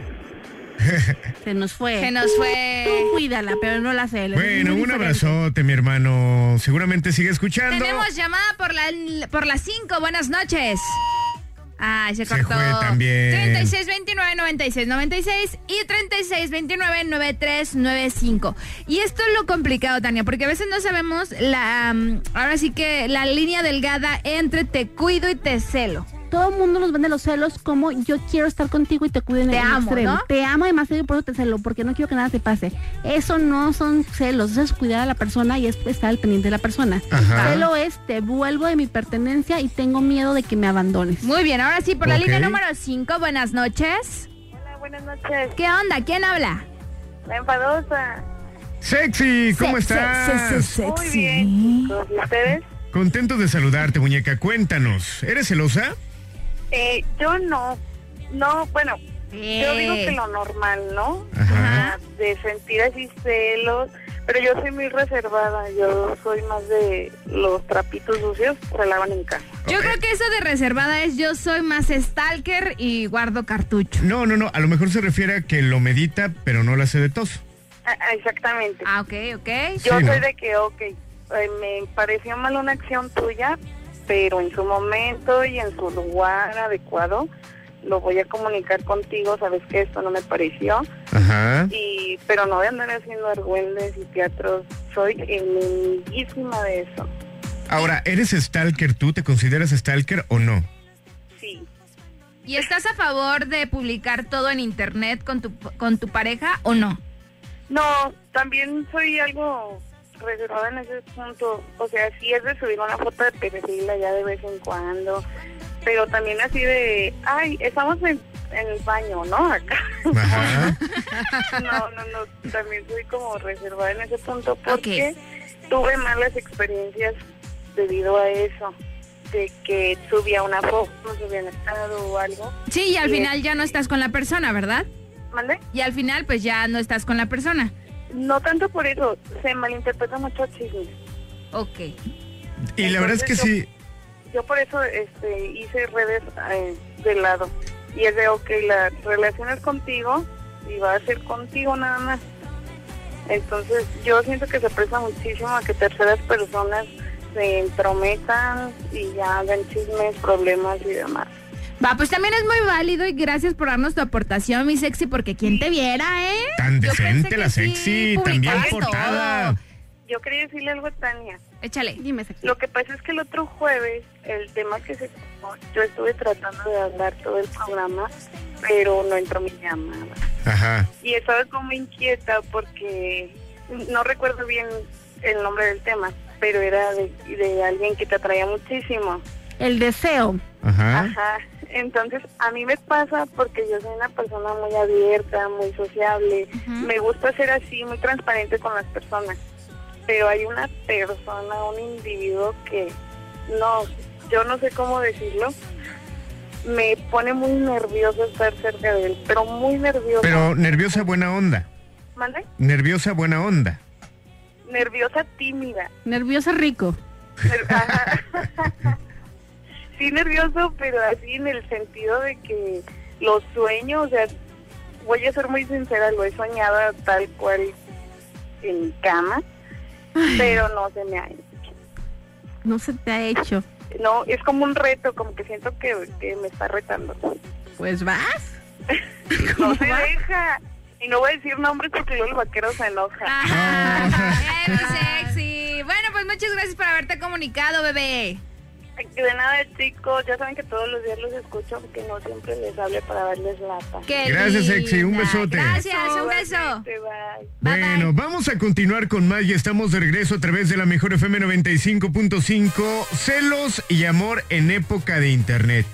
S9: Se nos fue.
S6: Se nos fue.
S9: Tú cuídala, pero no la. Es
S5: Bueno, un abrazote, mi hermano. Seguramente sigue escuchando.
S6: Tenemos llamada por la por las 5. Buenas noches. Ay, se
S5: Se
S6: cortó.
S5: fue también.
S6: 3629 9696 y 3629 9395. Y esto es lo complicado, Tania, porque a veces no sabemos la mm, ahora sí que la línea delgada entre te cuido y te celo.
S9: Todo el mundo nos vende los celos como yo quiero estar contigo y te cuido en
S6: Te
S9: el
S6: amo,
S9: extremo.
S6: ¿no?
S9: Te amo demasiado y por eso te celo, porque no quiero que nada te pase. Eso no son celos, eso es cuidar a la persona y es estar al pendiente de la persona.
S5: Ajá.
S9: Celo es te vuelvo de mi pertenencia y tengo miedo de que me abandones.
S6: Muy bien, ahora sí, por la línea número 5, buenas noches.
S2: Hola, buenas noches.
S6: ¿Qué onda? ¿Quién habla?
S2: La enfadosa.
S5: Sexy, ¿cómo
S6: Se-
S5: estás?
S6: se- se-
S2: Muy
S6: sexy.
S2: bien. ¿Y ustedes?
S5: Contento de saludarte, muñeca. Cuéntanos, ¿eres celosa?
S11: Eh, yo no. No, bueno, yo digo
S6: Eh.
S11: que lo normal, ¿no?
S5: Ajá.
S11: De sentir así celos. Pero yo soy muy reservada. Yo soy más de los trapitos sucios se lavan en casa.
S6: Yo creo que eso de reservada es yo soy más stalker y guardo cartucho.
S5: No, no, no. A lo mejor se refiere a que lo medita, pero no lo hace de tos.
S11: Ah, ah, exactamente.
S6: Ah, ok, ok.
S11: Yo
S5: Sí,
S11: soy
S5: ¿no?
S11: de que, ok, eh, me pareció mal una acción tuya, pero en su momento y en su lugar adecuado lo voy a comunicar contigo, sabes que esto no me pareció,
S5: Ajá.
S11: y pero no de andar haciendo argüendes y teatros, soy enemiguísima de eso,
S5: Ahora, ¿eres stalker tú? ¿Te consideras stalker o no?
S11: sí.
S6: ¿Y estás a favor de publicar todo en internet con tu, con tu pareja o no?
S11: No, también soy algo reservada en ese punto. O sea, sí es de subir una foto de perfil allá de vez en cuando. Pero también así de, ay, estamos en, en el baño, ¿no? Acá.
S5: Ajá.
S11: No, no, no. También soy como reservada en ese punto porque tuve malas experiencias debido a eso. De que subía una foto, subía un estado o algo.
S6: Sí, y al
S11: Y
S6: final ya no estás con la persona, ¿verdad?
S11: ¿Mande?
S6: Y al final pues ya no estás con la persona.
S11: No tanto por eso, se malinterpreta mucho chismes.
S6: Ok.
S5: Y la verdad es que sí.
S11: Yo por eso este, hice redes eh, de lado. Y es de, ok, la relación es contigo y va a ser contigo nada más. Entonces yo siento que se presta muchísimo a que terceras personas se entrometan y ya hagan chismes, problemas y demás.
S6: Va, pues también es muy válido y gracias por darnos tu aportación, mi sexy, porque quien te viera, ¿eh?
S5: Tan
S6: Yo
S5: decente la
S6: sí,
S5: sexy, también
S6: publicabas
S5: portada.
S6: todo.
S11: Yo quería decirle algo a Tania.
S6: Échale.
S9: Dime, Sexy.
S11: Lo que pasa es que el otro jueves, el tema que se tocó, yo estuve tratando de hablar todo el programa, pero no entró mi llamada.
S5: Ajá.
S11: y estaba como inquieta porque no recuerdo bien el nombre del tema, pero era de, de alguien que te atraía muchísimo.
S9: El deseo.
S5: Ajá.
S11: Ajá. Entonces, a mí me pasa porque yo soy una persona muy abierta, muy sociable. Me gusta ser así, muy transparente con las personas. Pero hay una persona, un individuo que no, yo no sé cómo decirlo. Me pone muy nervioso estar cerca de él, pero muy nervioso.
S5: Pero nerviosa buena onda.
S11: ¿Mande?
S5: Nerviosa buena onda.
S11: nerviosa, tímida.
S9: Nervioso rico.
S11: Ner- ajá. sí, nervioso, pero así en el sentido de que los sueños, o sea, voy a ser muy sincera, lo he soñado tal cual en mi cama, pero no se me ha hecho.
S9: No se te ha hecho.
S11: No, es como un reto, como que siento que, que me está retando.
S9: Pues vas.
S11: No se deja. Y no voy a decir nombres porque luego el vaquero se enoja.
S6: Ajá. Eh, mi sexy. Bueno, pues muchas gracias por haberte comunicado, bebé.
S11: De nada, chicos. Ya saben que todos los días los escucho porque no siempre les hable para darles lata.
S6: Qué
S5: Gracias, sexy. Un
S6: linda.
S5: besote.
S6: Gracias, un beso.
S11: Bye.
S5: Bueno, vamos a continuar con más y estamos de regreso a través de la mejor FM 95.5. Celos y amor en época de internet.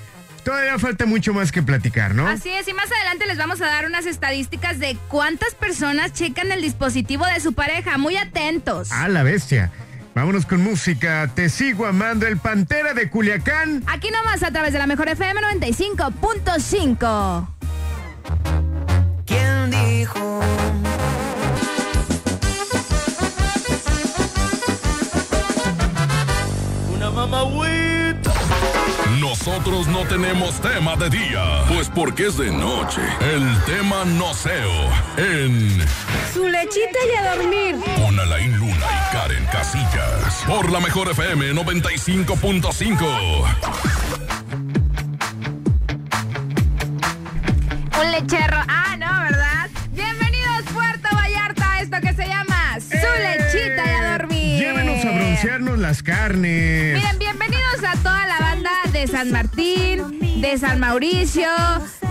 S5: Todavía falta mucho más que platicar, ¿no?
S6: Así es, y más adelante les vamos a dar unas estadísticas de cuántas personas checan el dispositivo de su pareja. Muy atentos.
S5: A la bestia. Vámonos con música. Te sigo amando el Pantera de Culiacán.
S6: Aquí nomás a través de la mejor FM 95.5.
S7: ¿Quién dijo?
S4: Una mamagüita.
S1: Nosotros no tenemos tema de día, pues porque es de noche. El tema noceo en
S2: Su lechita y a dormir.
S1: Con Alain Luna y Karen Casillas. Por la mejor FM 95.5.
S6: Un lechero. Ah, no, ¿verdad? Bienvenidos Puerto Vallarta a esto que se llama Su lechita y a dormir.
S5: Llévenos a broncearnos las carnes.
S6: Miren, bienvenidos a toda la banda de San Martín, de San Mauricio,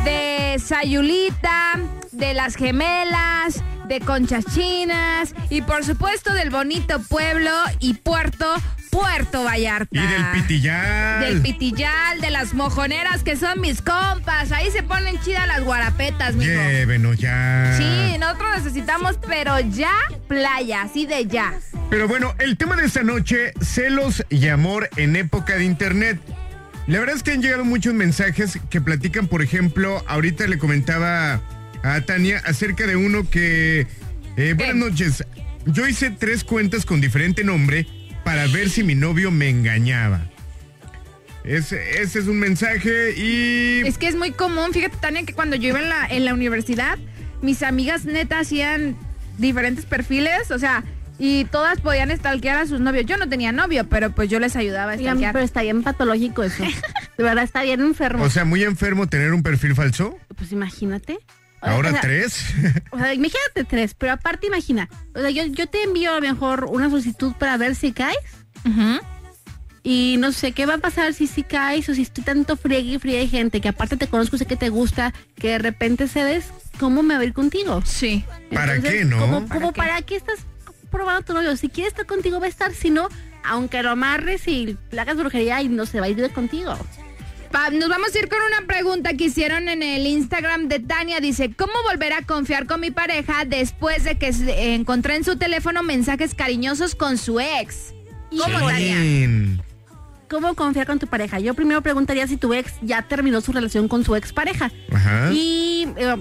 S6: de Sayulita, de Las Gemelas, de Conchas Chinas y por supuesto del bonito pueblo y puerto, Puerto Vallarta.
S5: Y del pitillal.
S6: Del pitillal, de las mojoneras que son mis compas. Ahí se ponen chidas las guarapetas, mijo.
S5: Llévenos ya.
S6: Sí, nosotros necesitamos, pero ya playa, así de ya.
S5: Pero bueno, el tema de esta noche, celos y amor en época de internet. La verdad es que han llegado muchos mensajes que platican, por ejemplo, ahorita le comentaba a Tania acerca de uno que... eh, buenas noches, yo hice tres cuentas con diferente nombre para ver si mi novio me engañaba. Ese, ese es un mensaje y...
S6: Es que es muy común, fíjate Tania, que cuando yo iba en la, en la universidad, mis amigas neta hacían diferentes perfiles, o sea, y todas podían stalkear a sus novios. Yo no tenía novio, pero pues yo les ayudaba a stalkear.
S9: pero está bien patológico eso. De verdad, está bien enfermo.
S5: O sea, muy enfermo tener un perfil falso.
S9: pues imagínate.
S5: Ahora
S9: O sea,
S5: tres.
S9: O sea, imagínate tres, pero aparte imagina, o sea, yo, yo te envío a lo mejor una solicitud para ver si caes. Y no sé qué va a pasar si sí caes o si estoy tanto friegue y friegue de gente que aparte te conozco, sé que te gusta, que de repente cedes, ¿cómo me va a ir contigo?
S6: Sí.
S5: ¿Para qué, no?
S9: Como,
S6: ¿Para
S9: como
S6: qué?
S9: para qué estás probando tu novio? Si quiere estar contigo va a estar, si no, aunque lo amarres y le hagas brujería y no se va a ir de contigo.
S6: Nos vamos a ir con una pregunta que hicieron en el Instagram de Tania. Dice, ¿cómo volver a confiar con mi pareja después de que encontré en su teléfono mensajes cariñosos con su ex? ¿Cómo, Tania?
S9: ¿Cómo confiar con tu pareja? Yo primero preguntaría si tu ex ya terminó su relación con su ex pareja.
S5: Ajá.
S9: Y eh,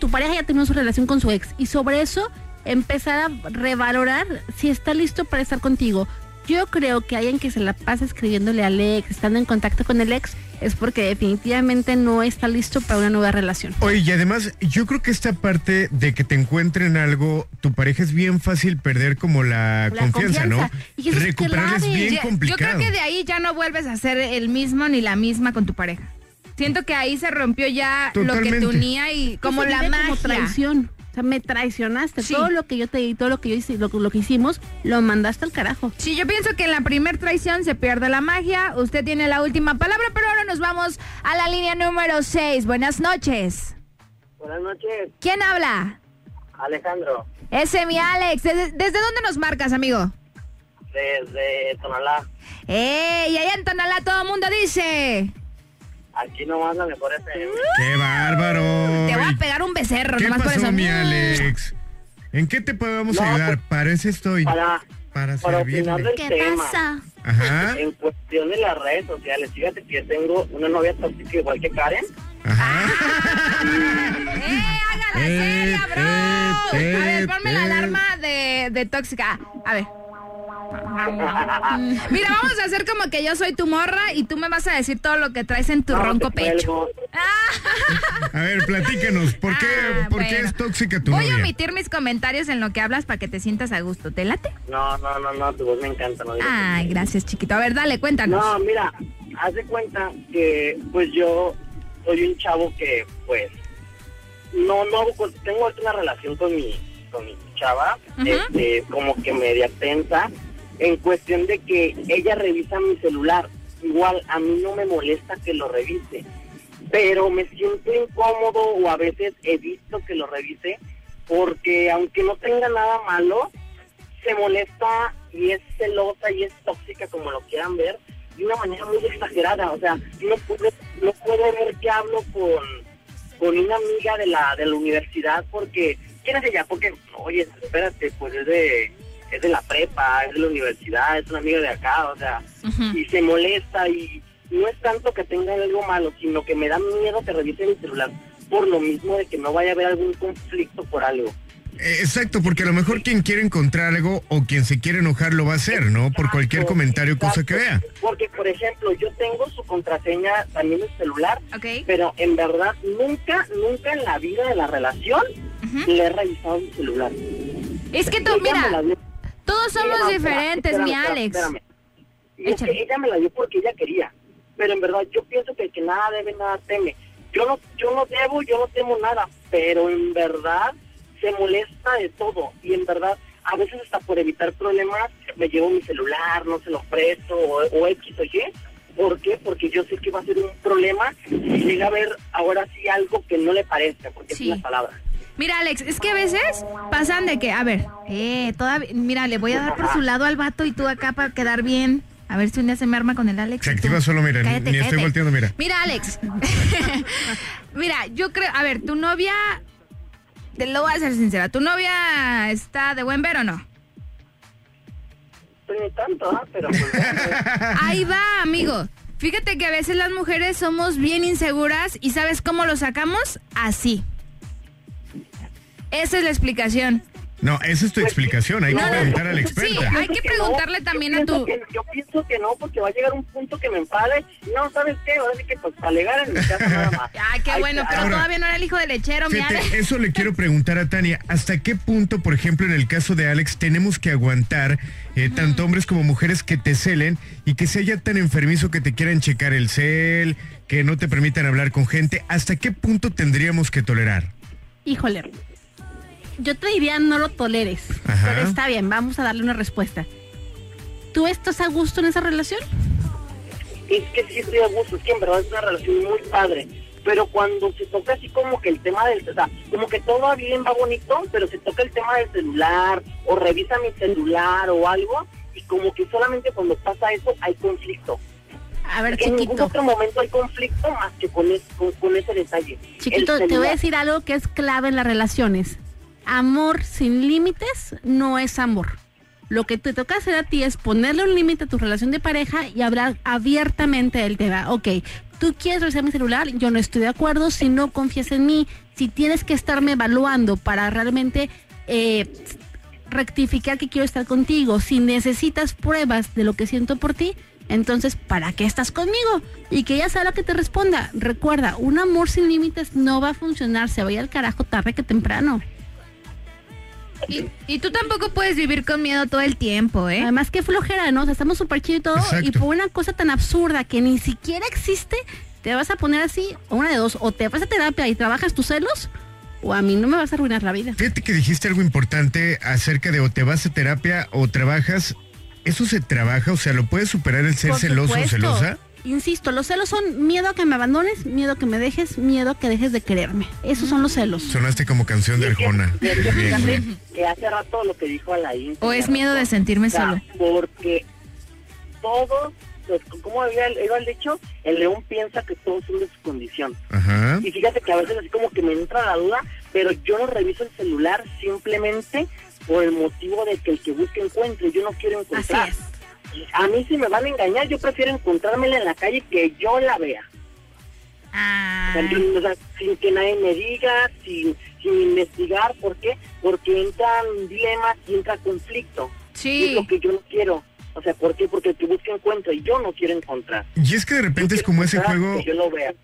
S9: tu pareja ya terminó su relación con su ex. Y sobre eso empezar a revalorar si está listo para estar contigo. Yo creo que alguien que se la pasa escribiéndole al ex, estando en contacto con el ex, es porque definitivamente no está listo para una nueva relación.
S5: Oye, y además, yo creo que esta parte de que te encuentren algo, tu pareja es bien fácil perder como la,
S9: La
S5: confianza,
S9: confianza.
S5: ¿no?
S9: Y eso es
S5: Recuperarla es
S9: clave.
S5: bien
S6: Ya- Yo
S5: complicado.
S6: creo que de ahí ya no vuelves a ser el mismo ni la misma con tu pareja. Siento que ahí se rompió ya lo que te unía y como la magia.
S9: Como traición. Sea, me traicionaste.
S6: Sí.
S9: Todo lo que yo te di, todo lo que yo hice, lo, lo que hicimos, lo mandaste al carajo.
S6: Sí, yo pienso que en la primer traición se pierde la magia. Usted tiene la última palabra, pero ahora nos vamos a la línea número 6. Buenas noches.
S12: Buenas noches,
S6: ¿Quién habla?
S12: Alejandro,
S6: Ese mi Alex. ¿Desde, desde dónde nos marcas, amigo?
S12: desde Tonalá.
S6: ¡Ey! Y allá en Tonalá todo el mundo dice.
S12: Aquí nomás la mejor FM.
S5: ¡Qué bárbaro!
S6: Te voy a pegar un becerro,
S5: ¿Qué
S6: nomás por
S5: pasó,
S6: eso.
S5: mi Alex? ¿En qué te podemos
S12: No,
S5: ayudar?
S12: pues,
S5: Para eso estoy.
S12: Para,
S5: Para
S12: para opinar del tema.
S5: Ajá,
S12: En cuestión de las redes sociales, fíjate que yo tengo una novia tóxica igual que Karen.
S5: ajá.
S6: ¡Eh, hágala
S5: Eh,
S6: seria, bro!
S5: eh,
S6: a ver,
S5: eh,
S6: ponme la
S5: eh.
S6: alarma de, de tóxica. A ver. Mira, vamos a hacer como que yo soy tu morra y tú me vas a decir todo lo que traes en tu
S12: No,
S6: ronco pecho.
S5: A ver, platícanos. ¿Por qué,
S6: Ah,
S5: por qué es tóxica tu
S6: Voy a omitir mis comentarios en lo que hablas para que te sientas a gusto. ¿Te late?
S12: No, no, no, no, tu voz me encanta. No,
S6: Ay, gracias, chiquito. A ver, dale, cuéntanos.
S12: no, mira, haz de cuenta que pues yo soy un chavo que pues no, no, pues, tengo una relación con mi, con mi chava, este, como que media tensa, en cuestión de que ella revisa mi celular. Igual a mí no me molesta que lo revise, pero me siento incómodo o a veces evito que lo revise porque aunque no tenga nada malo, se molesta y es celosa y es tóxica como lo quieran ver de una manera muy exagerada. O sea, no puede, no puede ver que hablo con, con una amiga de la, de la universidad porque, ¿quién es ella? Porque, oye, espérate, pues es de, es de la prepa, es de la universidad, es una amiga de acá, o sea, y se molesta y no es tanto que tenga algo malo, sino que me da miedo que revise mi celular por lo mismo de que no vaya a haber algún conflicto por algo.
S5: Eh, Exacto, porque a lo mejor quien quiere encontrar algo o quien se quiere enojar lo va a hacer, ¿no? Por cualquier comentario o cosa que vea.
S12: Porque, por ejemplo, yo tengo su contraseña también en celular,
S6: Ok.
S12: pero en verdad nunca, nunca en la vida de la relación le he revisado mi celular.
S6: Es que tú, mira, todos somos diferentes,
S12: espérame,
S6: mi Alex.
S12: espérame. Y es que ella me la dio porque ella quería. Pero en verdad yo pienso que el que nada debe, nada teme. Yo no, yo no debo, yo no temo nada, pero en verdad se molesta de todo. Y en verdad, a veces hasta por evitar problemas, me llevo mi celular, no se lo presto, o, o X o Y. ¿Por qué? Porque yo sé que va a ser un problema si llega a ver ahora sí algo que no le parezca, porque
S6: Sí.
S12: es una palabra.
S6: Mira, Alex, es que a veces pasan de que, a ver, eh, todavía, mira, le voy a dar por su lado al vato y tú acá para quedar bien. A ver si un día se me arma con el Alex.
S5: Se activa solo, mira, ni-
S6: Cállate,
S5: ni estoy
S6: cállate.
S5: volteando, mira.
S6: Mira, Alex. mira, yo creo, a ver, tu novia, te lo voy a ser sincera, ¿tu novia está de buen ver o no?
S12: estoy ni tanto, ¿ah? Pero pues,
S6: Ahí va, amigo. Fíjate que a veces las mujeres somos bien inseguras y ¿sabes cómo lo sacamos? Así. Esa es la explicación.
S5: No, esa es tu explicación. Hay que
S6: No, no,
S5: preguntar a la
S6: sí,
S5: experta.
S6: hay que
S12: que
S6: preguntarle
S12: no.
S6: también a tu...
S12: que- yo pienso que no, porque va a llegar un punto que me enfade. No, ¿sabes qué? Ahora sí que pues alegar en mi casa nada más.
S6: Ay, qué bueno, pero
S5: Ahora-
S6: todavía no era el hijo del lechero, mi
S5: eso le quiero preguntar a Tania. ¿Hasta qué punto, por ejemplo, en el caso de Alex, tenemos que aguantar eh, tanto hombres como mujeres que te celen y que sea ya tan enfermizo que te quieran checar el cel, que no te permitan hablar con gente? ¿Hasta qué punto tendríamos que tolerar?
S9: Híjole, yo te diría no lo toleres,
S5: Ajá.
S9: pero está bien, vamos a darle una respuesta. ¿Tú estás a gusto en esa relación?
S12: Es que sí estoy a gusto, es que en verdad es una relación muy padre. Pero cuando se toca así como que el tema del... O sea, como que todo va bien, va bonito, pero se toca el tema del celular, o revisa mi celular o algo, y como que solamente cuando pasa eso hay conflicto.
S9: A ver,
S12: en ningún
S9: chiquito.
S12: otro momento hay conflicto más que con, es- con, con ese detalle.
S9: Chiquito, te voy a decir algo que es clave en las relaciones. Amor sin límites no es amor. Lo que te toca hacer a ti es ponerle un límite a tu relación de pareja y hablar abiertamente del tema. Ok, tú quieres revisar mi celular, yo no estoy de acuerdo, si no confías en mí, si tienes que estarme evaluando para realmente eh, rectificar que quiero estar contigo, si necesitas pruebas de lo que siento por ti, entonces, ¿para qué estás conmigo? Y que ella sea la que te responda. Recuerda, un amor sin límites no va a funcionar, se va a ir al carajo tarde que temprano.
S6: Y, y tú tampoco puedes vivir con miedo todo el tiempo, ¿eh?
S9: Además, qué flojera, ¿no? O sea, estamos súper chido y todo, y por una cosa tan absurda que ni siquiera existe, te vas a poner así, o una de dos, o te vas a terapia y trabajas tus celos, o a mí no me vas a arruinar la vida.
S5: Fíjate que dijiste algo importante acerca de o te vas a terapia o trabajas. ¿Eso se trabaja? O sea, ¿lo puedes superar el ser
S9: Por
S5: celoso o celosa?
S9: Insisto, los celos son miedo a que me abandones, miedo a que me dejes, miedo a que dejes de quererme. Esos son los celos.
S5: Sonaste como canción de Arjona.
S12: Es que
S5: bien.
S12: que hace rato lo que dijo Alain.
S6: ¿O es miedo de sentirme
S12: O sea,
S6: solo?
S12: Porque todos, pues, como había iba el dicho, el león piensa que todos son de su condición.
S5: Ajá.
S12: Y fíjate que a veces así como que me entra la duda, pero yo no reviso el celular simplemente por el motivo de que el que busque encuentre. Yo no quiero encontrar.
S9: Así
S12: A mí si me van a engañar, yo prefiero encontrármela en la calle que yo la vea.
S6: Ah.
S12: O sea, sin que nadie me diga, sin, sin investigar. ¿Por qué? Porque entran dilemas y entra conflicto.
S6: Sí.
S12: Y es lo que yo no quiero. O sea, ¿por qué? Porque el que busca encuentra y yo no quiero encontrar.
S5: Y es que de repente es como ese juego.
S12: Que yo lo vea.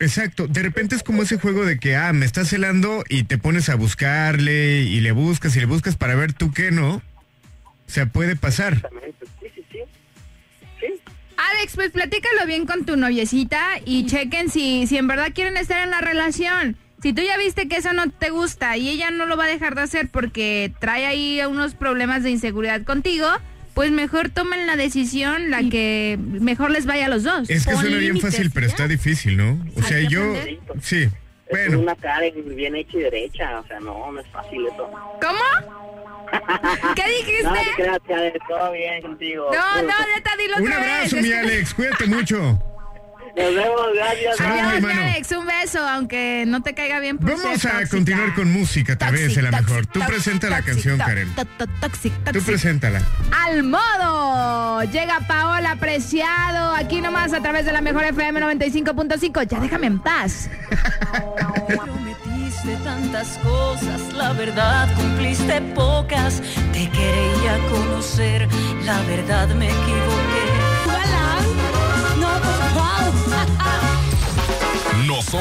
S5: Exacto, de repente es como ese juego de que, ah, me estás celando y te pones a buscarle y le buscas y le buscas para ver tú qué, ¿no? O sea, puede pasar.
S12: Sí.
S6: Alex, pues platícalo bien con tu noviecita y chequen si, si en verdad quieren estar en la relación. Si tú ya viste que eso no te gusta y ella no lo va a dejar de hacer porque trae ahí unos problemas de inseguridad contigo, pues mejor tomen la decisión la que mejor les vaya a los dos.
S5: Es que
S6: Pon
S5: suena bien
S6: límites,
S5: fácil, pero
S6: ¿ya?
S5: está difícil, ¿no? O sea, yo...
S12: aprender.
S5: Sí,
S12: Es
S5: bueno.
S12: una cara bien hecha y derecha. O sea, no, no es fácil eso.
S6: ¿Cómo? ¿Qué dijiste?
S12: No, Chávez, todo bien contigo.
S6: No, no, neta, dilo
S5: Un
S6: vez.
S5: abrazo,
S6: Es
S5: mi Alex, cuídate mucho.
S12: Nos vemos, gracias.
S5: Mi
S6: Adiós. Alex, un beso, aunque no te caiga bien por
S5: Vamos
S6: ser
S5: a
S6: tóxica.
S5: continuar con música, través de la mejor. Tú presenta la canción, Karen. Tú preséntala.
S6: Al modo. Llega Paola Preciado aquí nomás a través de la mejor FM 95.5. Ya déjame en paz.
S13: Prometiste tantas cosas, la verdad cumpliste pocas. Te quería conocer, la verdad me equivoqué.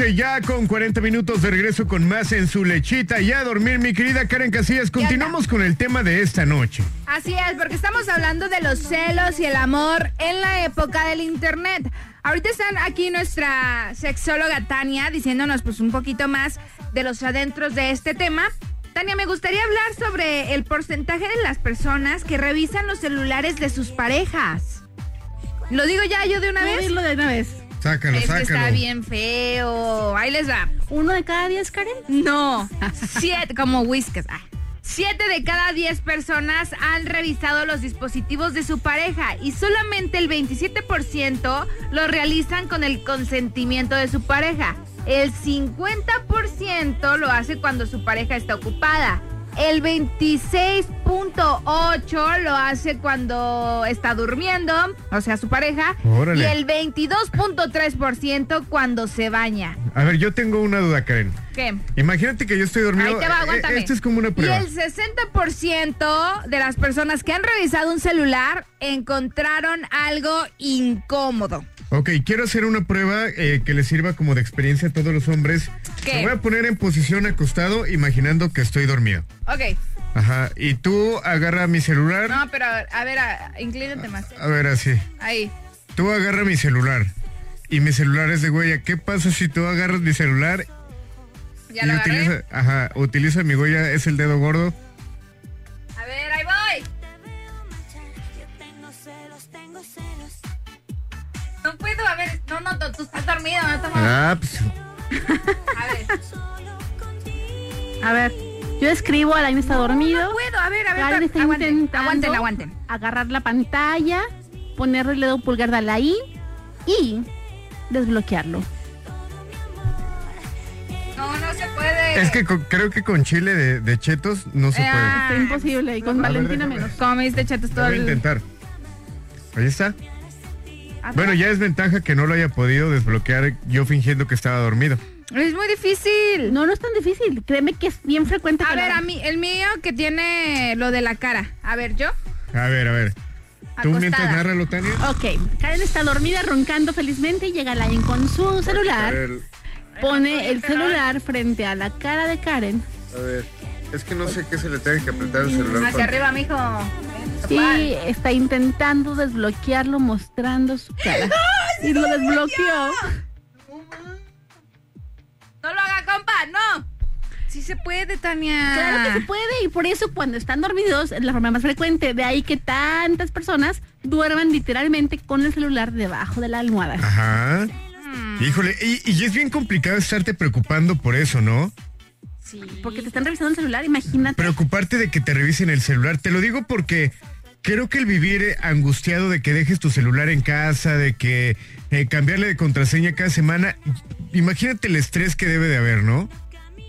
S5: noche, ya con 40 minutos de regreso con más en su lechita y a dormir, mi querida Karen Casillas. Continuamos con el tema de esta noche.
S6: Así es, porque estamos hablando de los celos y el amor en la época del internet. Ahorita están aquí nuestra sexóloga Tania diciéndonos pues un poquito más de los adentros de este tema. Tania, me gustaría hablar sobre el porcentaje de las personas que revisan los celulares de sus parejas. ¿Lo digo ya yo de una
S9: Voy a
S6: vez?
S9: decirlo de una vez.
S5: Sácalo,
S6: es que está bien feo. Ahí les va.
S9: ¿Uno de cada diez, Karen?
S6: No. Siete, como whiskas. Ah. Siete de cada diez personas han revisado los dispositivos de su pareja y solamente el 27% lo realizan con el consentimiento de su pareja. El 50% lo hace cuando su pareja está ocupada. El 26.8 lo hace cuando está durmiendo, o sea, su pareja.
S5: Órale.
S6: Y el 22.3% cuando se baña.
S5: A ver, yo tengo una duda, Karen.
S6: ¿Qué?
S5: Imagínate que yo estoy dormido.
S6: Ahí te va,
S5: Eh,
S6: aguántame.
S5: Esto es como una
S6: Y
S5: prueba.
S6: el 60% de las personas que han revisado un celular encontraron algo incómodo.
S5: Ok, quiero hacer una prueba eh, que le sirva como de experiencia a todos los hombres.
S6: ¿Qué?
S5: Me voy a poner en posición acostado imaginando que estoy dormido.
S6: Ok.
S5: Ajá, y tú agarra mi celular.
S6: No, pero a ver, a- inclínate más.
S5: A ver, así.
S6: Ahí.
S5: Tú agarra mi celular. Y mi celular es de huella. ¿Qué pasa si tú agarras mi celular
S6: Ya
S5: y
S6: lo agarré.
S5: utiliza, ajá, utiliza mi huella, es el dedo gordo?
S6: A ver, ahí voy. No puedo, a ver, no, no, tú, tú estás dormido, no estamos.
S5: Ah, pues,
S6: A ver.
S9: A ver, yo escribo, Alain está dormido.
S6: No puedo, a ver, a ver,
S9: está
S6: aguanten,
S9: intentando
S6: aguanten, aguanten.
S9: Agarrar la pantalla, ponerle el dedo pulgar de Alain y desbloquearlo.
S6: No, no se puede.
S5: es que con- creo que con chile de, de chetos no se
S6: Ah,
S9: Está imposible y con
S5: A
S9: Valentina menos.
S6: Como me diste chatos
S5: puede.
S6: todo
S5: Voy a
S6: el...
S5: intentar. Ahí está. Bueno, ya es ventaja que no lo haya podido desbloquear yo fingiendo que estaba dormido.
S6: Es muy difícil.
S9: No, no es tan difícil. Créeme que es bien frecuente.
S6: A ver, a mí, el mío que tiene lo de la cara. A ver, yo.
S5: A ver, a ver. ¿Tú
S6: Acostada.
S5: mientras Tania?
S9: Ok, Karen está dormida, roncando felizmente y llega Alain con su celular. Pone el celular frente a la cara de Karen
S5: a ver. Es que no sé qué se le tenga que apretar el celular.
S6: Hacia
S5: para-
S6: arriba, mijo.
S9: y está intentando desbloquearlo mostrando su cara. Y lo desbloqueó.
S6: No lo haga, compa, no. Sí se puede, Tania.
S9: Claro que se puede y por eso cuando están dormidos es la forma más frecuente. De ahí que tantas personas duerman literalmente con el celular debajo de la almohada.
S5: Ajá.
S6: Mm.
S5: Híjole, y, y es bien complicado estarte preocupando por eso, ¿no?
S9: Sí. Porque te están revisando el celular, imagínate.
S5: Preocuparte de que te revisen el celular. Te lo digo porque creo que el vivir eh, angustiado de que dejes tu celular en casa, de que eh, cambiarle de contraseña cada semana, imagínate el estrés que debe de haber, ¿no?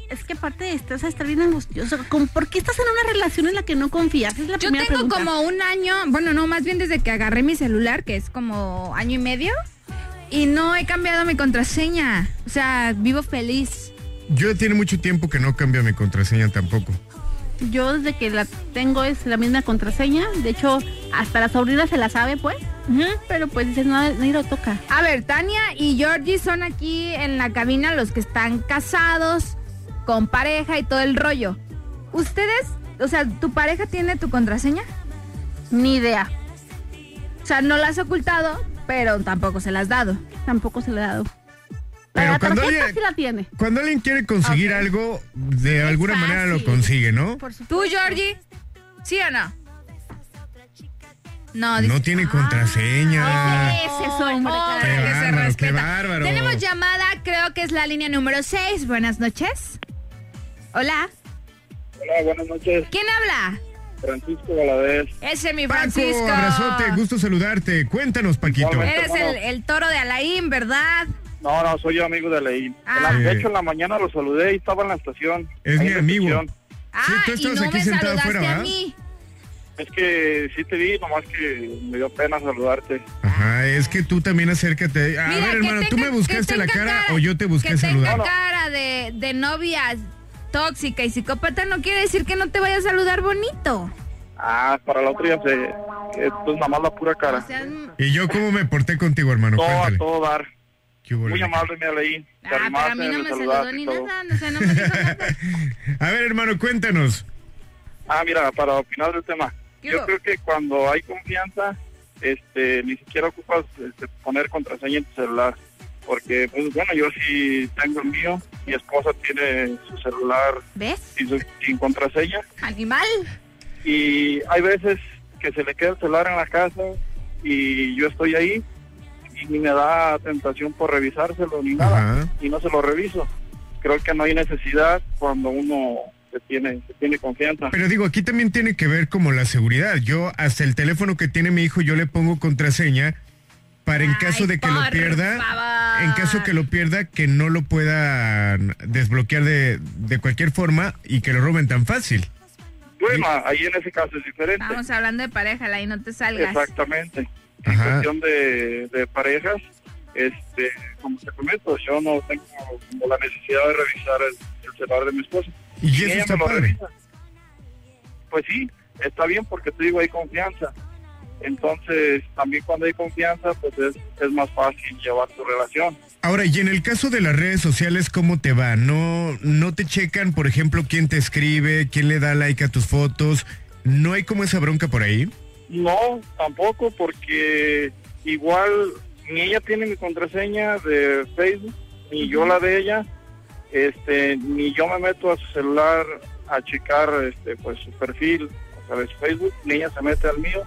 S9: Es que aparte de sea, estar bien angustioso. ¿Con- ¿Por qué estás en una relación en la que no confías? Es la
S6: Yo
S9: primera
S6: tengo
S9: pregunta.
S6: como un año, bueno, no, más bien desde que agarré mi celular, que es como año y medio, y no he cambiado mi contraseña. O sea, vivo feliz.
S5: Yo tiene mucho tiempo que no cambio mi contraseña tampoco.
S9: Yo desde que la tengo es la misma contraseña. De hecho, hasta la sobrina se la sabe, pues. Pero pues dices, no, nadie lo toca.
S6: A ver, Tania y Georgie son aquí en la cabina los que están casados, con pareja y todo el rollo. ¿Ustedes, o sea, tu pareja tiene tu contraseña?
S9: Ni idea.
S6: O sea, no la has ocultado, pero tampoco se la has dado.
S9: Tampoco se la ha dado.
S5: Pero
S9: la
S5: cuando
S9: tarjeta
S5: alguien-
S9: sí la tiene.
S5: Cuando alguien quiere conseguir algo, de alguna manera lo consigue, ¿no?
S6: ¿Tú, Georgie? ¿Sí o no? No,
S5: No tiene contraseña.
S6: Ese es hombre,
S5: Qué
S6: que se
S5: bárbaro, qué bárbaro.
S6: Tenemos llamada, creo que es la línea número 6. Buenas noches. Hola.
S10: Hola, buenas noches.
S6: ¿Quién habla?
S10: Francisco Valadez.
S6: Ese es mi
S5: Paco,
S6: Francisco.
S5: abrazote, gusto saludarte. Cuéntanos, Paquito.
S6: Eres el, el toro de Alain, ¿verdad?
S10: No, no, soy yo amigo de Leín.
S6: Ah.
S10: De hecho, en la mañana lo saludé y estaba en la estación.
S5: Es mi amigo.
S10: estación.
S6: Ah,
S5: tú
S6: y
S5: estabas
S6: no
S5: aquí
S6: me
S5: sentado
S6: saludaste
S5: afuera,
S6: a mí.
S10: Es que sí te vi, nomás que me dio pena saludarte.
S5: Ajá, es que tú también acércate. A
S6: Mira,
S5: ver, hermano, ¿tú me buscaste la cara, o yo te busqué
S6: que
S5: saludar?
S6: tenga cara de, de novia tóxica y psicópata no quiere decir que no te vaya a saludar bonito.
S10: Ah, para la otra ya sé. Esto es nada más la pura cara.
S6: O sea,
S5: ¿Y yo cómo me porté contigo, hermano?
S10: todo a todo dar.
S5: ¿Qué hubo,
S10: Muy
S5: le?
S10: amable, mi Leín. Te
S6: ah, pero a mí no me saludó ni
S10: todo.
S6: nada, o sea, no me dijo nada.
S5: A ver, hermano, cuéntanos.
S10: Ah, mira, para opinar del tema.
S6: ¿Qué
S10: Yo
S6: hubo?
S10: creo que cuando hay confianza, este, ni siquiera ocupas este, poner contraseña en tu celular. Porque, pues bueno, yo sí tengo el mío, mi esposa tiene su celular
S6: ¿Ves?
S10: sin, su- sin contraseña.
S6: Animal.
S10: Y hay veces que se le queda el celular en la casa y yo estoy ahí
S14: ni me da tentación por revisárselo ni nada
S5: Ajá.
S14: y no se lo reviso. Creo que no hay necesidad cuando uno se tiene, se tiene confianza.
S5: Pero digo, aquí también tiene que ver como la seguridad. Yo hasta el teléfono que tiene mi hijo yo le pongo contraseña para en caso de que lo pierda,
S6: favor.
S5: en caso que lo pierda, que no lo puedan desbloquear de, de cualquier forma y que lo roben tan fácil.
S14: Bueno, ahí en ese caso es diferente.
S6: Estamos hablando de pareja, y no te salgas.
S14: Exactamente. En
S5: Ajá.
S14: cuestión de, de parejas, este, como te comento, yo no tengo como la necesidad de revisar el, el celular de mi esposa.
S5: Y
S14: Si
S5: eso
S14: ella
S5: está padre.
S14: revisa, Pues sí, está bien porque te digo, hay confianza. Entonces, también cuando hay confianza, pues es, es más fácil llevar tu relación.
S5: Ahora, y en el caso de las redes sociales, ¿cómo te va? ¿No, no te checan, por ejemplo, quién te escribe, quién le da like a tus fotos? ¿No hay como esa bronca por ahí?
S14: No, tampoco, porque igual ni ella tiene mi contraseña de Facebook, ni yo la de ella, este, ni yo me meto a su celular a checar, este, pues su perfil, o sea, de su Facebook, ni ella se mete al mío,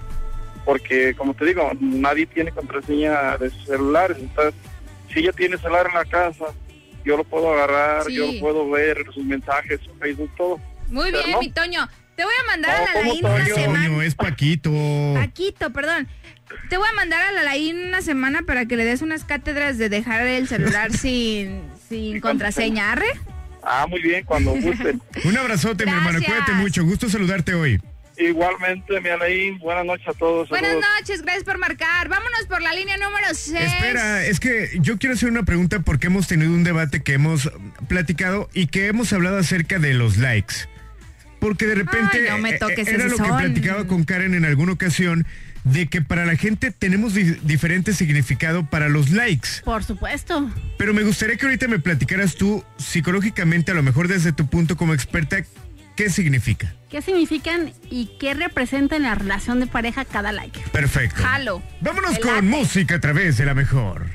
S14: porque como te digo, nadie tiene contraseña de sus celulares, entonces, si ella tiene celular en la casa, yo lo puedo agarrar,
S6: Sí.
S14: yo lo puedo ver, sus mensajes, su Facebook, todo.
S6: Muy
S14: Pero
S6: bien,
S14: no.
S6: mi Toño. Te voy a mandar
S14: No,
S6: a la
S14: ¿cómo
S6: Laín una semana.
S5: Toño, es Paquito.
S6: Paquito, perdón. Te voy a mandar a la Laín una semana para que le des unas cátedras de dejar el celular sin, sin contraseña. ¿Arre?
S14: Ah, muy bien, cuando gusten.
S5: Un abrazote, mi hermano. Cuídate mucho. Gusto saludarte hoy.
S14: Igualmente, mi Alain, buenas noches a todos.
S6: Buenas
S14: saludos.
S6: noches, gracias por marcar. Vámonos por la línea número 6.
S5: Espera, es que yo quiero hacer una pregunta porque hemos tenido un debate que hemos platicado y que hemos hablado acerca de los likes. Porque de repente
S6: Ay, no me
S5: eh,
S6: toques
S5: era lo que platicaba con Karen en alguna ocasión de que para la gente tenemos di- diferente significado para los likes.
S9: Por supuesto.
S5: Pero me gustaría que ahorita me platicaras tú psicológicamente, a lo mejor desde tu punto como experta, qué significa.
S9: ¿Qué significan y qué representa en la relación de pareja cada like?
S5: Perfecto.
S6: Jalo.
S5: Vámonos con música a través de la mejor.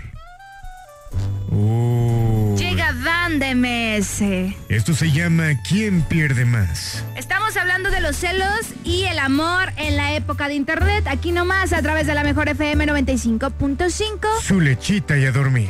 S6: Llega Dan de MS.
S5: esto se llama ¿Quién pierde más?
S6: Estamos hablando de los celos y el amor en la época de internet. Aquí nomás a través de la mejor FM 95.5.
S5: Su lechita y a dormir.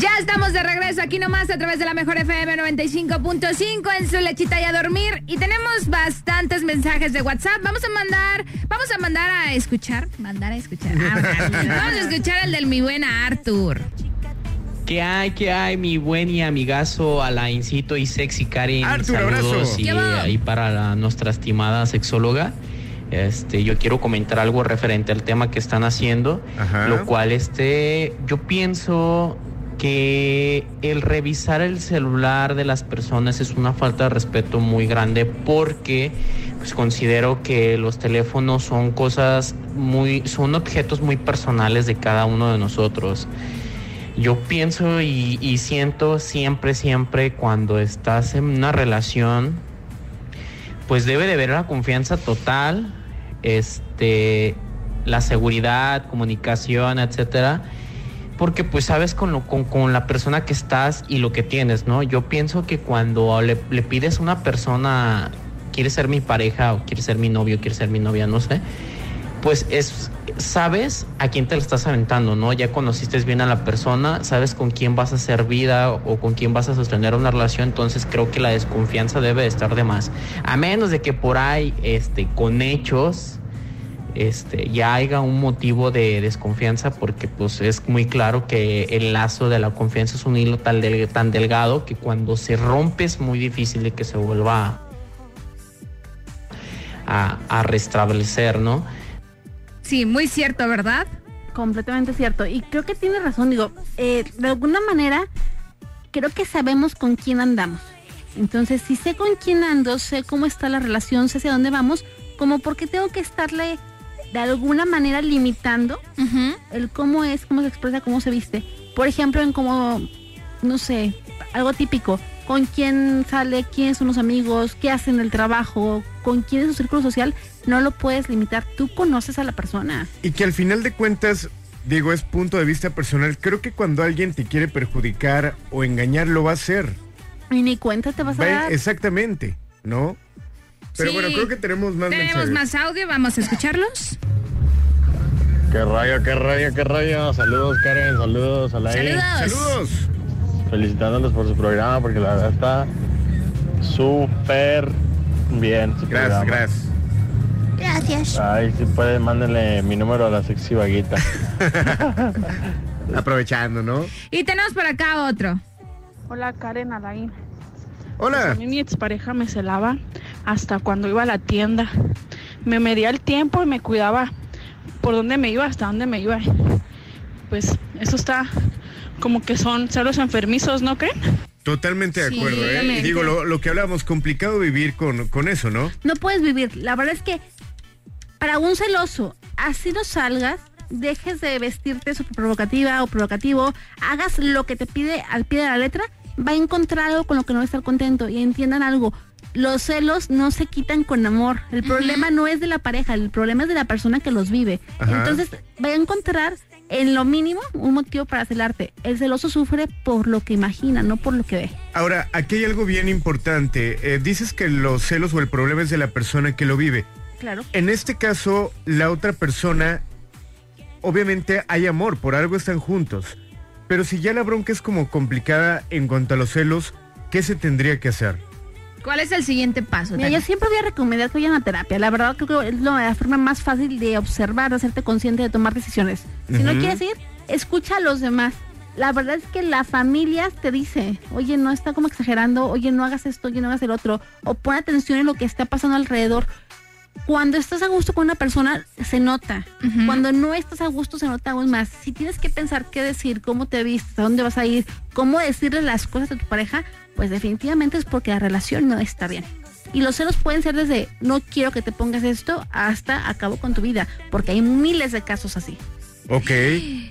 S6: Ya estamos de regreso aquí nomás a través de la mejor FM 95.5 en su lechita y a dormir. Y tenemos bastantes mensajes de WhatsApp. Vamos a mandar, vamos a mandar a escuchar. Mandar a escuchar. Ah, vamos a escuchar el del mi buena Arthur.
S15: ¿Qué hay? ¿Qué hay? Mi buen y amigazo Alaincito y Sexy Karen.
S5: Arthur,
S15: Saludos
S5: abrazo.
S15: y ahí para la- nuestra estimada sexóloga. Este, yo quiero comentar algo referente al tema que están haciendo,
S5: Ajá.
S15: lo cual este, yo pienso que el revisar el celular de las personas es una falta de respeto muy grande porque pues considero que los teléfonos son cosas muy son objetos muy personales de cada uno de nosotros. Yo pienso y, siento siempre, siempre cuando estás en una relación, pues debe de haber la confianza total, este, la seguridad, comunicación, etcétera, porque pues sabes con, lo, con, con la persona que estás y lo que tienes, ¿no? Yo pienso que cuando le, pides a una persona, quiere ser mi pareja o quiere ser mi novio, quiere ser mi novia, no sé, pues es sabes a quién te lo estás aventando, ¿no? Ya conociste bien a la persona, sabes con quién vas a hacer vida o con quién vas a sostener una relación, entonces creo que la desconfianza debe de estar de más. A menos de que por ahí, este, con hechos, este, ya haya un motivo de desconfianza, porque pues es muy claro que el lazo de la confianza es un hilo tan, del- tan delgado que cuando se rompe es muy difícil de que se vuelva a, a restablecer, ¿no?
S6: Sí, muy cierto, ¿verdad?
S9: Completamente cierto. Y creo que tiene razón. Digo, eh, de alguna manera, creo que sabemos con quién andamos. Entonces, si sé con quién ando, sé cómo está la relación, sé hacia dónde vamos, como porque tengo que estarle de alguna manera limitando el cómo es, cómo se expresa, cómo se viste. Por ejemplo, en cómo, no sé, algo típico, con quién sale, quiénes son los amigos, qué hacen en el trabajo, con quién es su círculo social, no lo puedes limitar. Tú conoces a la persona.
S5: Y que al final de cuentas, digo, es punto de vista personal. Creo que cuando alguien te quiere perjudicar o engañar, lo va a hacer.
S9: Y ni cuenta te vas a dar.
S5: Exactamente, ¿no? Pero
S6: Sí.
S5: bueno, creo que tenemos más
S6: Tenemos
S5: mensajes.
S6: más audio, vamos a escucharlos.
S16: Qué rayo, qué rayo, qué rayo. Saludos, Karen, saludos, Alain.
S6: Saludos.
S5: Saludos.
S16: Felicitándolos por su programa porque la verdad está súper bien. su
S5: Gracias,
S16: programa.
S5: gracias.
S6: Gracias.
S16: Ay, si pueden, mándenle mi número a la sexy vaguita.
S5: Aprovechando, ¿no?
S6: Y tenemos por acá otro.
S17: Hola Karen Alain.
S5: Hola.
S17: A mí mi expareja me celaba hasta cuando iba a la tienda. Me medía el tiempo y me cuidaba por dónde me iba, hasta dónde me iba. Pues eso está como que son celos enfermizos, ¿no creen?
S5: Totalmente de
S9: Sí,
S5: acuerdo, ¿eh? Y digo, lo, lo que hablábamos, complicado vivir con, con eso, ¿no?
S9: No puedes vivir. La verdad es que para un celoso, así no salgas, dejes de vestirte súper provocativa o provocativo, hagas lo que te pide al pie de la letra, va a encontrar algo con lo que no va a estar contento. Y entiendan algo, los celos no se quitan con amor. El problema no es de la pareja, el problema es de la persona que los vive.
S5: Ajá.
S9: Entonces, va a encontrar en lo mínimo un motivo para celarte. El celoso sufre por lo que imagina, no por lo que ve.
S5: Ahora, aquí hay algo bien importante. Eh, dices que los celos o el problema es de la persona que lo vive.
S9: Claro.
S5: En este caso, la otra persona, obviamente hay amor, por algo están juntos. Pero si ya la bronca es como complicada en cuanto a los celos, ¿qué se tendría que hacer?
S6: ¿Cuál es el siguiente paso?
S9: Mira, yo siempre voy a recomendar que vayan a terapia. La verdad creo que es la forma más fácil de observar, de hacerte consciente de tomar decisiones. Si no quieres ir, escucha a los demás. La verdad es que la familia te dice, oye, no está como exagerando, oye, no hagas esto, oye, no hagas el otro, o pon atención en lo que está pasando alrededor. Cuando estás a gusto con una persona, se nota. Cuando no estás a gusto, se nota aún más. Si tienes que pensar qué decir, cómo te vistes, a dónde vas a ir, cómo decirle las cosas a tu pareja, pues definitivamente es porque la relación no está bien. Y los celos pueden ser desde no quiero que te pongas esto hasta acabo con tu vida, porque hay miles de casos así.
S5: Ok.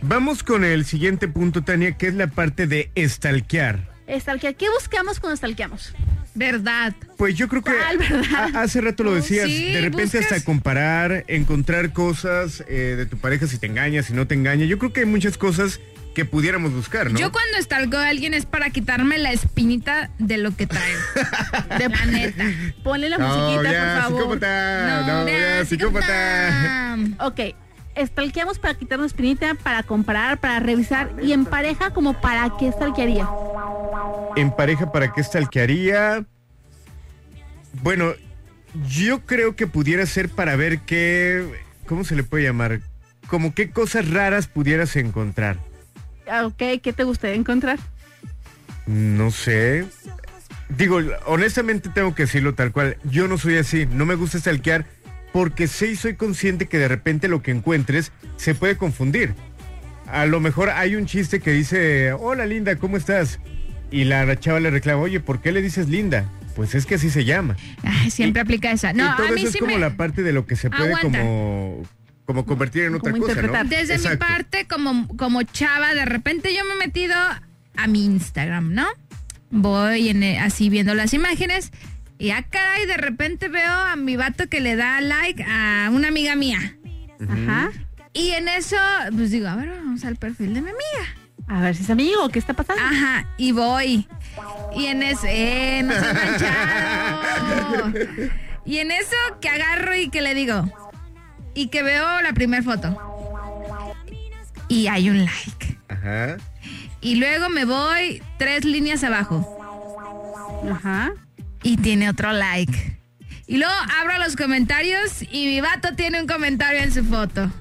S5: Vamos con el siguiente punto, Tania, que es la parte de estalquear.
S9: Stalkear, ¿qué buscamos cuando stalkeamos?
S6: Verdad.
S5: Pues yo creo que hace rato lo decías,
S6: sí,
S5: de repente
S6: buscas-
S5: hasta comparar, encontrar cosas eh, de tu pareja si te engaña, si no te engaña. Yo creo que hay muchas cosas que pudiéramos buscar, ¿no?
S6: Yo cuando estalco a alguien es para quitarme la espinita de lo que traigo. De la neta.
S9: Ponle la
S5: No,
S9: musiquita,
S5: ya,
S9: por favor.
S5: psicópata, no, ya, psicópata.
S9: Ok, stalkeamos para quitarnos espinita, para comparar, para revisar. Y en pareja, como para qué stalkearía.
S5: En pareja, ¿para qué stalkearía? Bueno, yo creo que pudiera ser para ver qué, ¿cómo se le puede llamar? Como qué cosas raras pudieras encontrar.
S9: Ah, Ok, ¿qué te gustaría encontrar?
S5: No sé. Digo, honestamente tengo que decirlo tal cual. Yo no soy así. No me gusta stalkear porque sí soy consciente que de repente lo que encuentres se puede confundir. A lo mejor hay un chiste que dice, hola linda, ¿cómo estás? Y la chava le reclama, oye, ¿por qué le dices linda? Pues es que así se llama.
S6: Ay, siempre aplica esa. No,
S5: y todo
S6: a mí
S5: eso
S6: sí
S5: es como
S6: me...
S5: la parte de lo que se puede
S6: Aguanta.
S5: como, como convertir en otra cosa, ¿no?
S6: Desde mi parte, como, como chava, de repente yo me he metido a mi Instagram, ¿no? Voy en, eh, así viendo las imágenes y ah, caray, de repente veo a mi vato que le da like a una amiga mía.
S9: Ajá.
S6: Y en eso, pues digo, a ver, vamos al perfil de mi amiga.
S9: A ver si es amigo, ¿qué está pasando?
S6: Ajá, y voy. Y en eso, eh, no se manchado. Y en eso que agarro y que le digo. Y que veo la primera foto. Y hay un like.
S5: Ajá.
S6: Y luego me voy tres líneas abajo.
S9: Ajá.
S6: Y tiene otro like. Y luego abro los comentarios y mi vato tiene un comentario en su foto.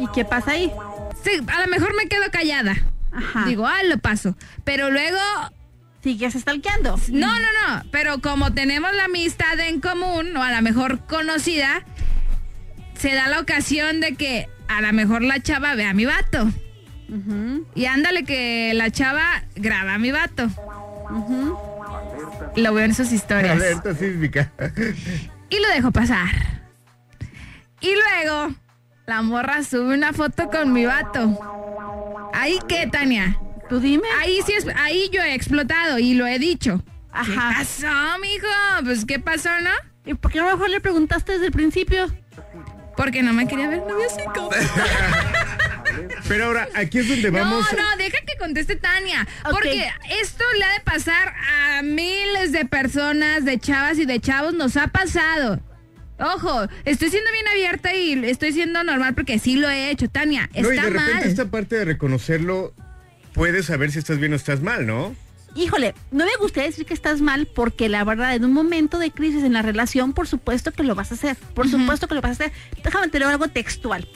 S9: ¿Y qué pasa ahí?
S6: Sí, a lo mejor me quedo callada. Digo, ah, lo paso. Pero luego.
S9: ¿Sigues stalkeando?
S6: No, no, no. Pero como tenemos la amistad en común, o a lo mejor conocida, se da la ocasión de que a lo mejor la chava ve a mi vato. Y ándale que la chava graba a mi vato. Lo veo en sus historias.
S5: Alerta sísmica.
S6: Y lo dejo pasar. Y luego, la morra sube una foto con mi vato. ¿Ahí qué, Tania?
S9: Tú dime.
S6: Ahí sí es, ahí yo he explotado y lo he dicho.
S9: Ajá.
S6: ¿Qué pasó, mijo? Pues, ¿qué pasó, no?
S9: ¿Y por qué no mejor le preguntaste desde el principio?
S6: Porque no me quería ver noviosico.
S5: Pero ahora, aquí es donde vamos.
S6: No, no, deja que conteste Tania. Porque esto le ha de pasar a miles de personas, de chavas y de chavos. Nos ha pasado. Ojo, estoy siendo bien abierta y estoy siendo normal porque sí lo he hecho, Tania.
S5: No, y
S6: Está
S5: de repente
S6: mal.
S5: esta parte de reconocerlo, puedes saber si estás bien o estás mal, ¿no?
S9: Híjole, no me gustaría decir que estás mal porque la verdad, en un momento de crisis en la relación, por supuesto que lo vas a hacer. Por supuesto que lo vas a hacer. Déjame te leo algo textual.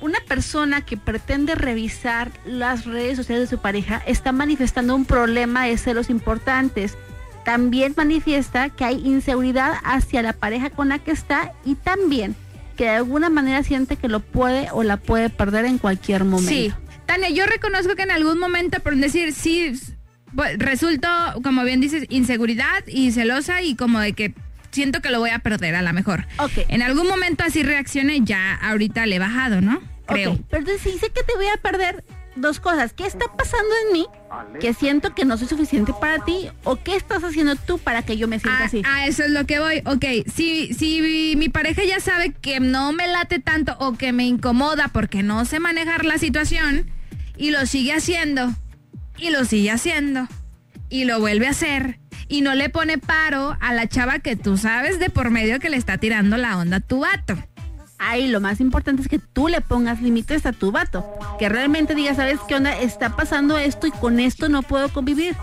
S9: Una persona que pretende revisar las redes sociales de su pareja está manifestando un problema de celos importantes. También manifiesta que hay inseguridad hacia la pareja con la que está y también que de alguna manera siente que lo puede o la puede perder en cualquier momento.
S6: Sí. Tania, yo reconozco que en algún momento, por decir, sí, resulto, como bien dices, inseguridad y celosa y como de que siento que lo voy a perder a lo mejor.
S9: Ok.
S6: En algún momento así reaccioné, ya ahorita le he bajado, ¿no? Creo.
S9: Ok, pero entonces si sé que te voy a perder dos cosas. ¿Qué está pasando en mí? Que siento que no soy suficiente para ti. ¿O qué estás haciendo tú para que yo me sienta
S6: Ah,
S9: así?
S6: A eso es lo que voy. Ok, si, si mi pareja ya sabe que no me late tanto o que me incomoda porque no sé manejar la situación y lo sigue haciendo y lo sigue haciendo y lo vuelve a hacer y no le pone paro a la chava que tú sabes de por medio que le está tirando la onda a tu vato.
S9: Ahí lo más importante es que tú le pongas límites a tu vato. Que realmente digas, ¿sabes qué onda? Está pasando esto y con esto no puedo convivir.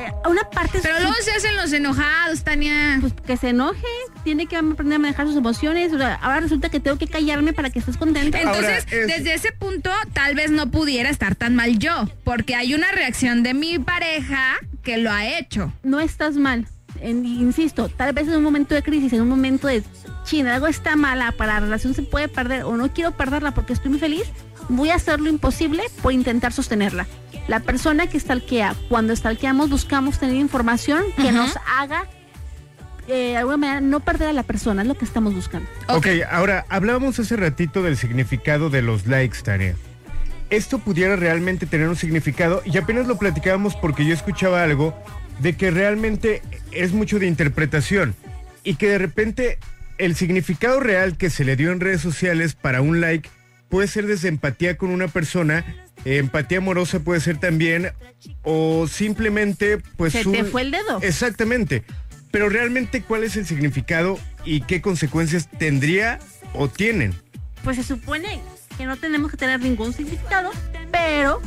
S9: Eh, Una parte...
S6: Pero luego se hacen los enojados, Tania.
S9: Pues que se enoje, tiene que aprender a manejar sus emociones. O sea, ahora resulta que tengo que callarme para que estés contenta.
S6: Entonces, desde ese punto, tal vez no pudiera estar tan mal yo, porque hay una reacción de mi pareja que lo ha hecho.
S9: no estás mal. En- insisto, tal vez en un momento de crisis, en un momento de china, algo está mala, para la relación se puede perder o no quiero perderla porque estoy muy feliz, voy a hacer lo imposible por intentar sostenerla. La persona que stalkea, cuando stalkeamos buscamos tener información que nos haga eh, de alguna manera no perder a la persona, es lo que estamos buscando.
S5: ok, ahora, hablábamos hace ratito del significado de los likes, Tania. Esto pudiera realmente tener un significado y apenas lo platicábamos porque yo escuchaba algo de que realmente es mucho de interpretación y que de repente el significado real que se le dio en redes sociales para un like puede ser desde empatía con una persona, empatía amorosa puede ser también o simplemente pues
S9: Se te fue el dedo.
S5: Exactamente. Pero realmente cuál es el significado y qué consecuencias tendría o tienen.
S9: Pues se supone que no tenemos que tener ningún significado, pero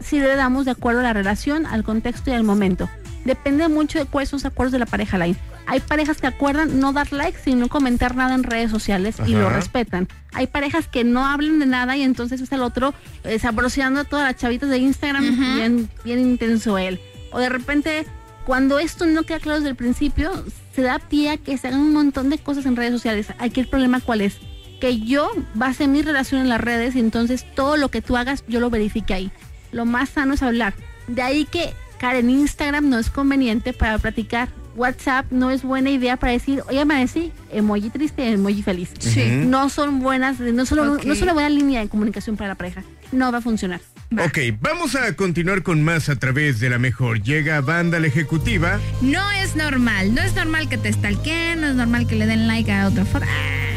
S9: si le damos de acuerdo a la relación, al contexto y al momento. Depende mucho de cuáles son los acuerdos de la pareja line. Hay parejas que acuerdan no dar likes y no comentar nada en redes sociales y lo respetan. Hay parejas que no hablan de nada y entonces está el otro eh, sabroseando a todas las chavitas de Instagram, bien, bien intenso él. O de repente, cuando esto no queda claro desde el principio, se da pie a que se hagan un montón de cosas en redes sociales. Aquí el problema cuál es? Que yo base mi relación en las redes y entonces todo lo que tú hagas yo lo verifique ahí. Lo más sano es hablar. De ahí que, Karen, Instagram no es conveniente para platicar. WhatsApp no es buena idea para decir, oye, amanecí, emoji triste, emoji feliz.
S6: Sí.
S9: No son buenas, no solo,
S6: Ok.
S9: no es una buena línea de comunicación para la pareja. No va a funcionar.
S5: Ok, vamos a continuar con más a través de la mejor. Llega Banda la Ejecutiva.
S6: No es normal, no es normal que te stalkeen, no es normal que le den like a otra foto. Ah.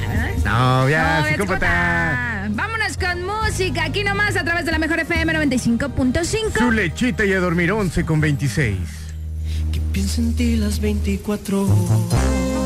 S5: No, ya,
S6: No,
S5: psicópata.
S6: Vámonos con música, aquí nomás a través de la mejor FM 95.5.
S5: Su lechita y a dormir 11 con 26.
S4: Piensa en ti las 24 horas.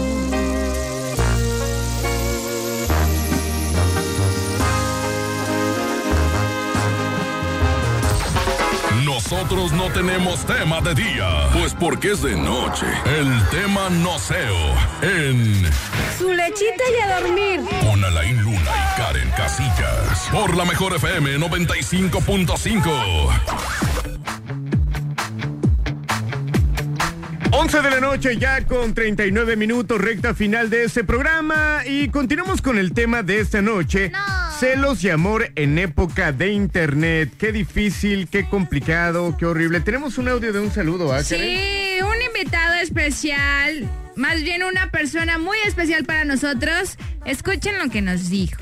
S1: Nosotros no tenemos tema de día, pues porque es de noche. El tema noceo en
S2: Su lechita y a dormir.
S1: con Alain Luna y Karen Casillas. Por la mejor FM 95.5.
S5: 11 de la noche ya con 39 minutos, recta final de este programa y continuamos con el tema de esta noche. Celos y amor en época de internet. Qué difícil, qué complicado, qué horrible. Tenemos un audio de un saludo, ¿ah?
S6: Sí, un invitado especial, más bien una persona muy especial para nosotros. Escuchen lo que nos dijo.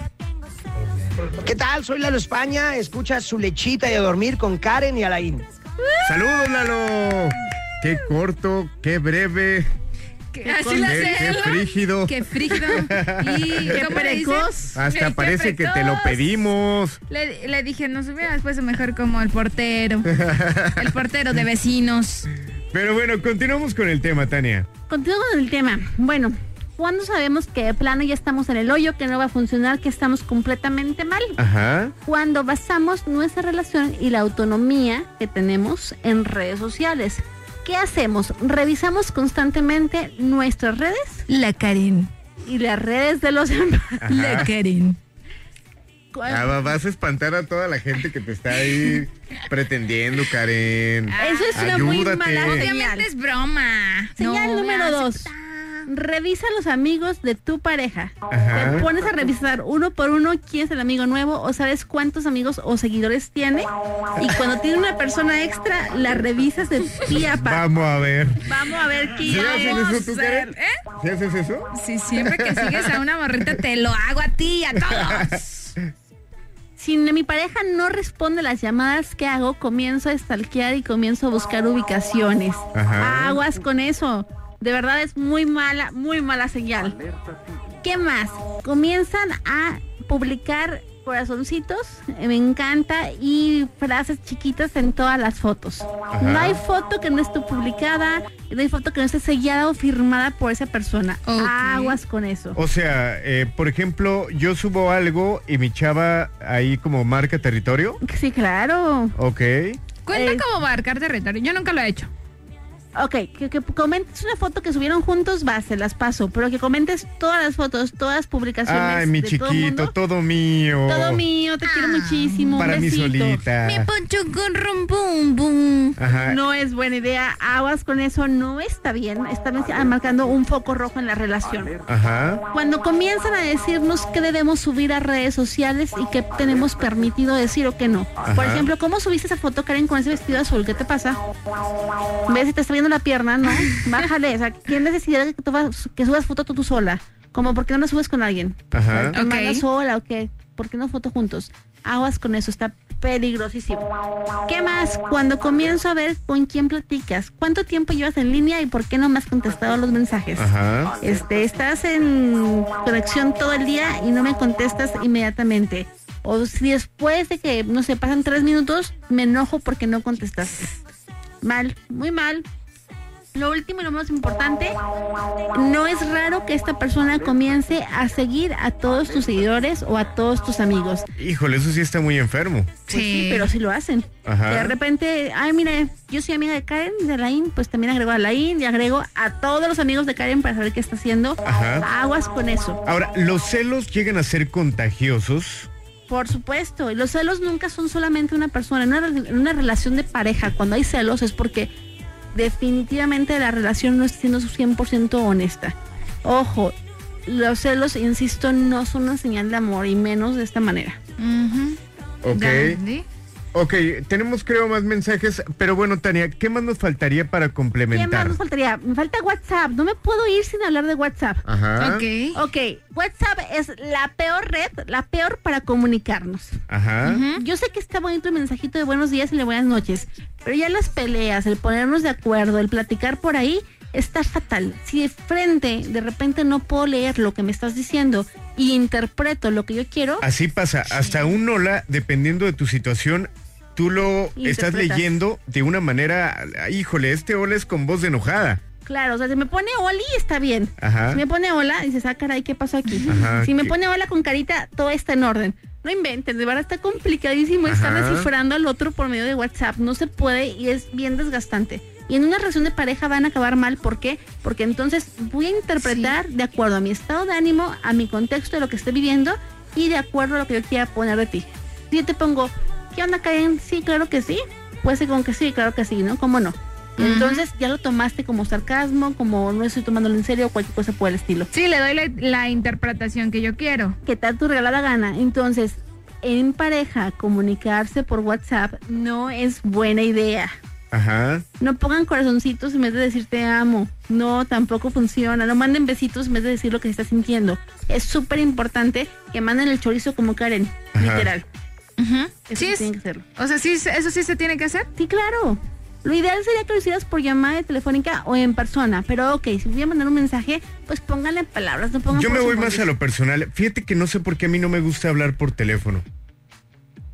S18: ¿Qué tal? Soy Lalo España. Escucha su lechita y a dormir con Karen y Alain.
S5: Saludos, Lalo. Qué corto, qué breve.
S6: Qué- Así lo
S5: qué,
S6: hace
S5: qué frígido.
S6: Qué frígido. Y
S9: Qué precoz.
S5: Hasta parece que te lo pedimos.
S6: Le, le dije, nos hubieras puesto mejor como el portero. El portero de vecinos.
S5: Pero bueno, continuamos con el tema, Tania.
S9: Continúo con el tema. Bueno, ¿cuándo sabemos que de plano ya estamos en el hoyo, que no va a funcionar, que estamos completamente mal?
S5: Ajá.
S9: Cuando basamos nuestra relación y la autonomía que tenemos en redes sociales. ¿Qué hacemos? ¿Revisamos constantemente nuestras redes?
S6: La Karen.
S9: Y las redes de los demás.
S6: La Karen.
S5: Ah, va- vas a espantar a toda la gente que te está ahí pretendiendo, Karen.
S9: Eso es una muy mala.
S6: Obviamente es broma.
S9: Señal
S6: No,
S9: número
S6: me
S9: dos. Revisa los amigos de tu pareja.
S5: Ajá.
S9: Te pones a revisar uno por uno quién es el amigo nuevo o sabes cuántos amigos o seguidores tiene. Y cuando tiene una persona extra, la revisas de pie a pa.
S5: Vamos a ver.
S9: Vamos a ver
S5: ¿Sí
S9: quién
S5: haces
S9: es.
S5: eso tú, Karen?
S6: ¿Eh?
S5: ¿Sí haces eso?
S6: Sí, siempre que sigues a una morrita te lo hago a ti y a todos.
S9: Si mi pareja no responde las llamadas que hago, comienzo a stalkear y comienzo a buscar ubicaciones.
S5: Ajá.
S9: Aguas con eso. De verdad es muy mala, muy mala señal. ¿Qué más? Comienzan a publicar corazoncitos, me encanta, y frases chiquitas en todas las fotos. No hay foto que no esté publicada, no hay foto que no esté sellada o firmada por esa persona. Aguas con eso.
S5: O sea, eh, por ejemplo, yo subo algo y mi chava ahí como marca territorio.
S9: Sí, claro.
S5: Ok.
S6: Cuenta
S9: Eh.
S6: como marcar territorio. Yo nunca lo he hecho.
S9: Ok, que, que comentes una foto que subieron juntos, va, se las paso, pero que comentes todas las fotos, todas las publicaciones.
S5: Ay, mi
S9: de todo
S5: chiquito,
S9: mundo.
S5: todo, mío.
S9: Todo mío, te quiero muchísimo.
S5: Para
S9: un
S5: mí
S9: besito.
S5: solita.
S6: Me poncho con rum bum
S5: Ajá.
S9: No es buena idea, aguas con eso, no está bien. Están marcando un foco rojo en la relación.
S5: Ajá.
S9: Cuando comienzan a decirnos qué debemos subir a redes sociales y qué tenemos permitido decir o qué no. Por ejemplo, ¿cómo subiste esa foto, Karen, con ese vestido azul? ¿Qué te pasa? ¿Ves si te está viendo la pierna? No, bájale. O sea, ¿quién necesidad de que, que subas foto tú, tú sola? Como, ¿por qué no la subes con alguien?
S5: Ajá.
S9: ¿Te
S6: Ok.
S9: mandas sola o qué? ¿Por qué no foto juntos? Aguas con eso, está peligrosísimo. ¿Qué más? Cuando comienzo a ver con quién platicas, cuánto tiempo llevas en línea y por qué no me has contestado los mensajes.
S5: Ajá.
S9: Este, estás en conexión todo el día y no me contestas inmediatamente. O si después de que, no sé, pasan tres minutos, me enojo porque no contestas. Mal, muy mal. Lo último y lo más importante, no es raro que esta persona comience a seguir a todos tus seguidores o a todos tus amigos.
S5: Híjole, eso sí está muy enfermo.
S9: Pues sí, pero sí lo hacen.
S5: Ajá.
S9: De repente, ay, mira, yo soy amiga de Karen, de Lain, pues también agrego a Lain y agrego a todos los amigos de Karen para saber qué está haciendo.
S5: Ajá.
S9: Aguas con eso.
S5: Ahora, ¿los celos llegan a ser contagiosos?
S9: Por supuesto, y los celos nunca son solamente una persona. En una, en una relación de pareja, cuando hay celos es porque definitivamente la relación no está siendo 100% honesta. Ojo, los celos, insisto, no son una señal de amor y menos de esta manera.
S5: Ok.
S6: Entendí.
S5: Ok, tenemos creo más mensajes, pero bueno, Tania, ¿qué más nos faltaría para
S9: ¿Qué más
S5: complementar?
S9: nos faltaría? Me falta WhatsApp. No me puedo ir sin hablar de WhatsApp.
S5: Ajá.
S6: Ok.
S9: Ok, WhatsApp es la peor red, la peor para comunicarnos.
S5: Ajá.
S9: Yo sé que está bonito el mensajito de buenos días y de buenas noches, pero ya las peleas, el ponernos de acuerdo, el platicar por ahí, está fatal. Si de frente de repente no puedo leer lo que me estás diciendo y interpreto lo que yo quiero,
S5: Así pasa, hasta un hola, dependiendo de tu situación, tú lo estás leyendo de una manera, híjole, este hola es con voz de enojada.
S9: claro, o sea, si me pone Oli, está bien.
S5: Ajá.
S9: Si me pone hola, dices, ah, caray, ¿qué pasó aquí?
S5: Ajá,
S9: si me
S5: ¿qué?
S9: pone hola con carita, todo está en orden. No inventen, de verdad está complicadísimo estar descifrando al otro por medio de WhatsApp. No se puede y es bien desgastante. Y en una relación de pareja van a acabar mal. ¿Por qué? Porque entonces voy a interpretar de acuerdo a mi estado de ánimo, a mi contexto de lo que estoy viviendo y de acuerdo a lo que yo quiera poner de ti. Si yo te pongo, ¿qué onda, Karen? Sí, claro que sí. Puede ser con que sí, claro que sí, ¿no? ¿Cómo no? Y. Entonces ya lo tomaste como sarcasmo, como no estoy tomándolo en serio o cualquier cosa por el estilo.
S6: Sí, le doy la, la interpretación que yo quiero.
S9: ¿Qué tal tu regalada gana? Entonces, en pareja, comunicarse por WhatsApp no es buena idea.
S5: Ajá.
S9: No pongan corazoncitos en vez de decir te amo. No, tampoco funciona. No manden besitos en vez de decir lo que se está sintiendo. Es súper importante que manden el chorizo como Karen,
S6: Ajá.
S9: literal. Eso
S6: Sí, es-
S9: tienen que hacerlo.
S6: O sea, sí, eso sí se tiene que hacer.
S9: Sí, claro. Lo ideal sería que lo hicieras por llamada telefónica o en persona. Pero ok, si voy a mandar un mensaje, pues pónganle palabras, no pongan
S5: Yo me voy más a lo personal. Fíjate que no sé por qué a mí no me gusta hablar por teléfono.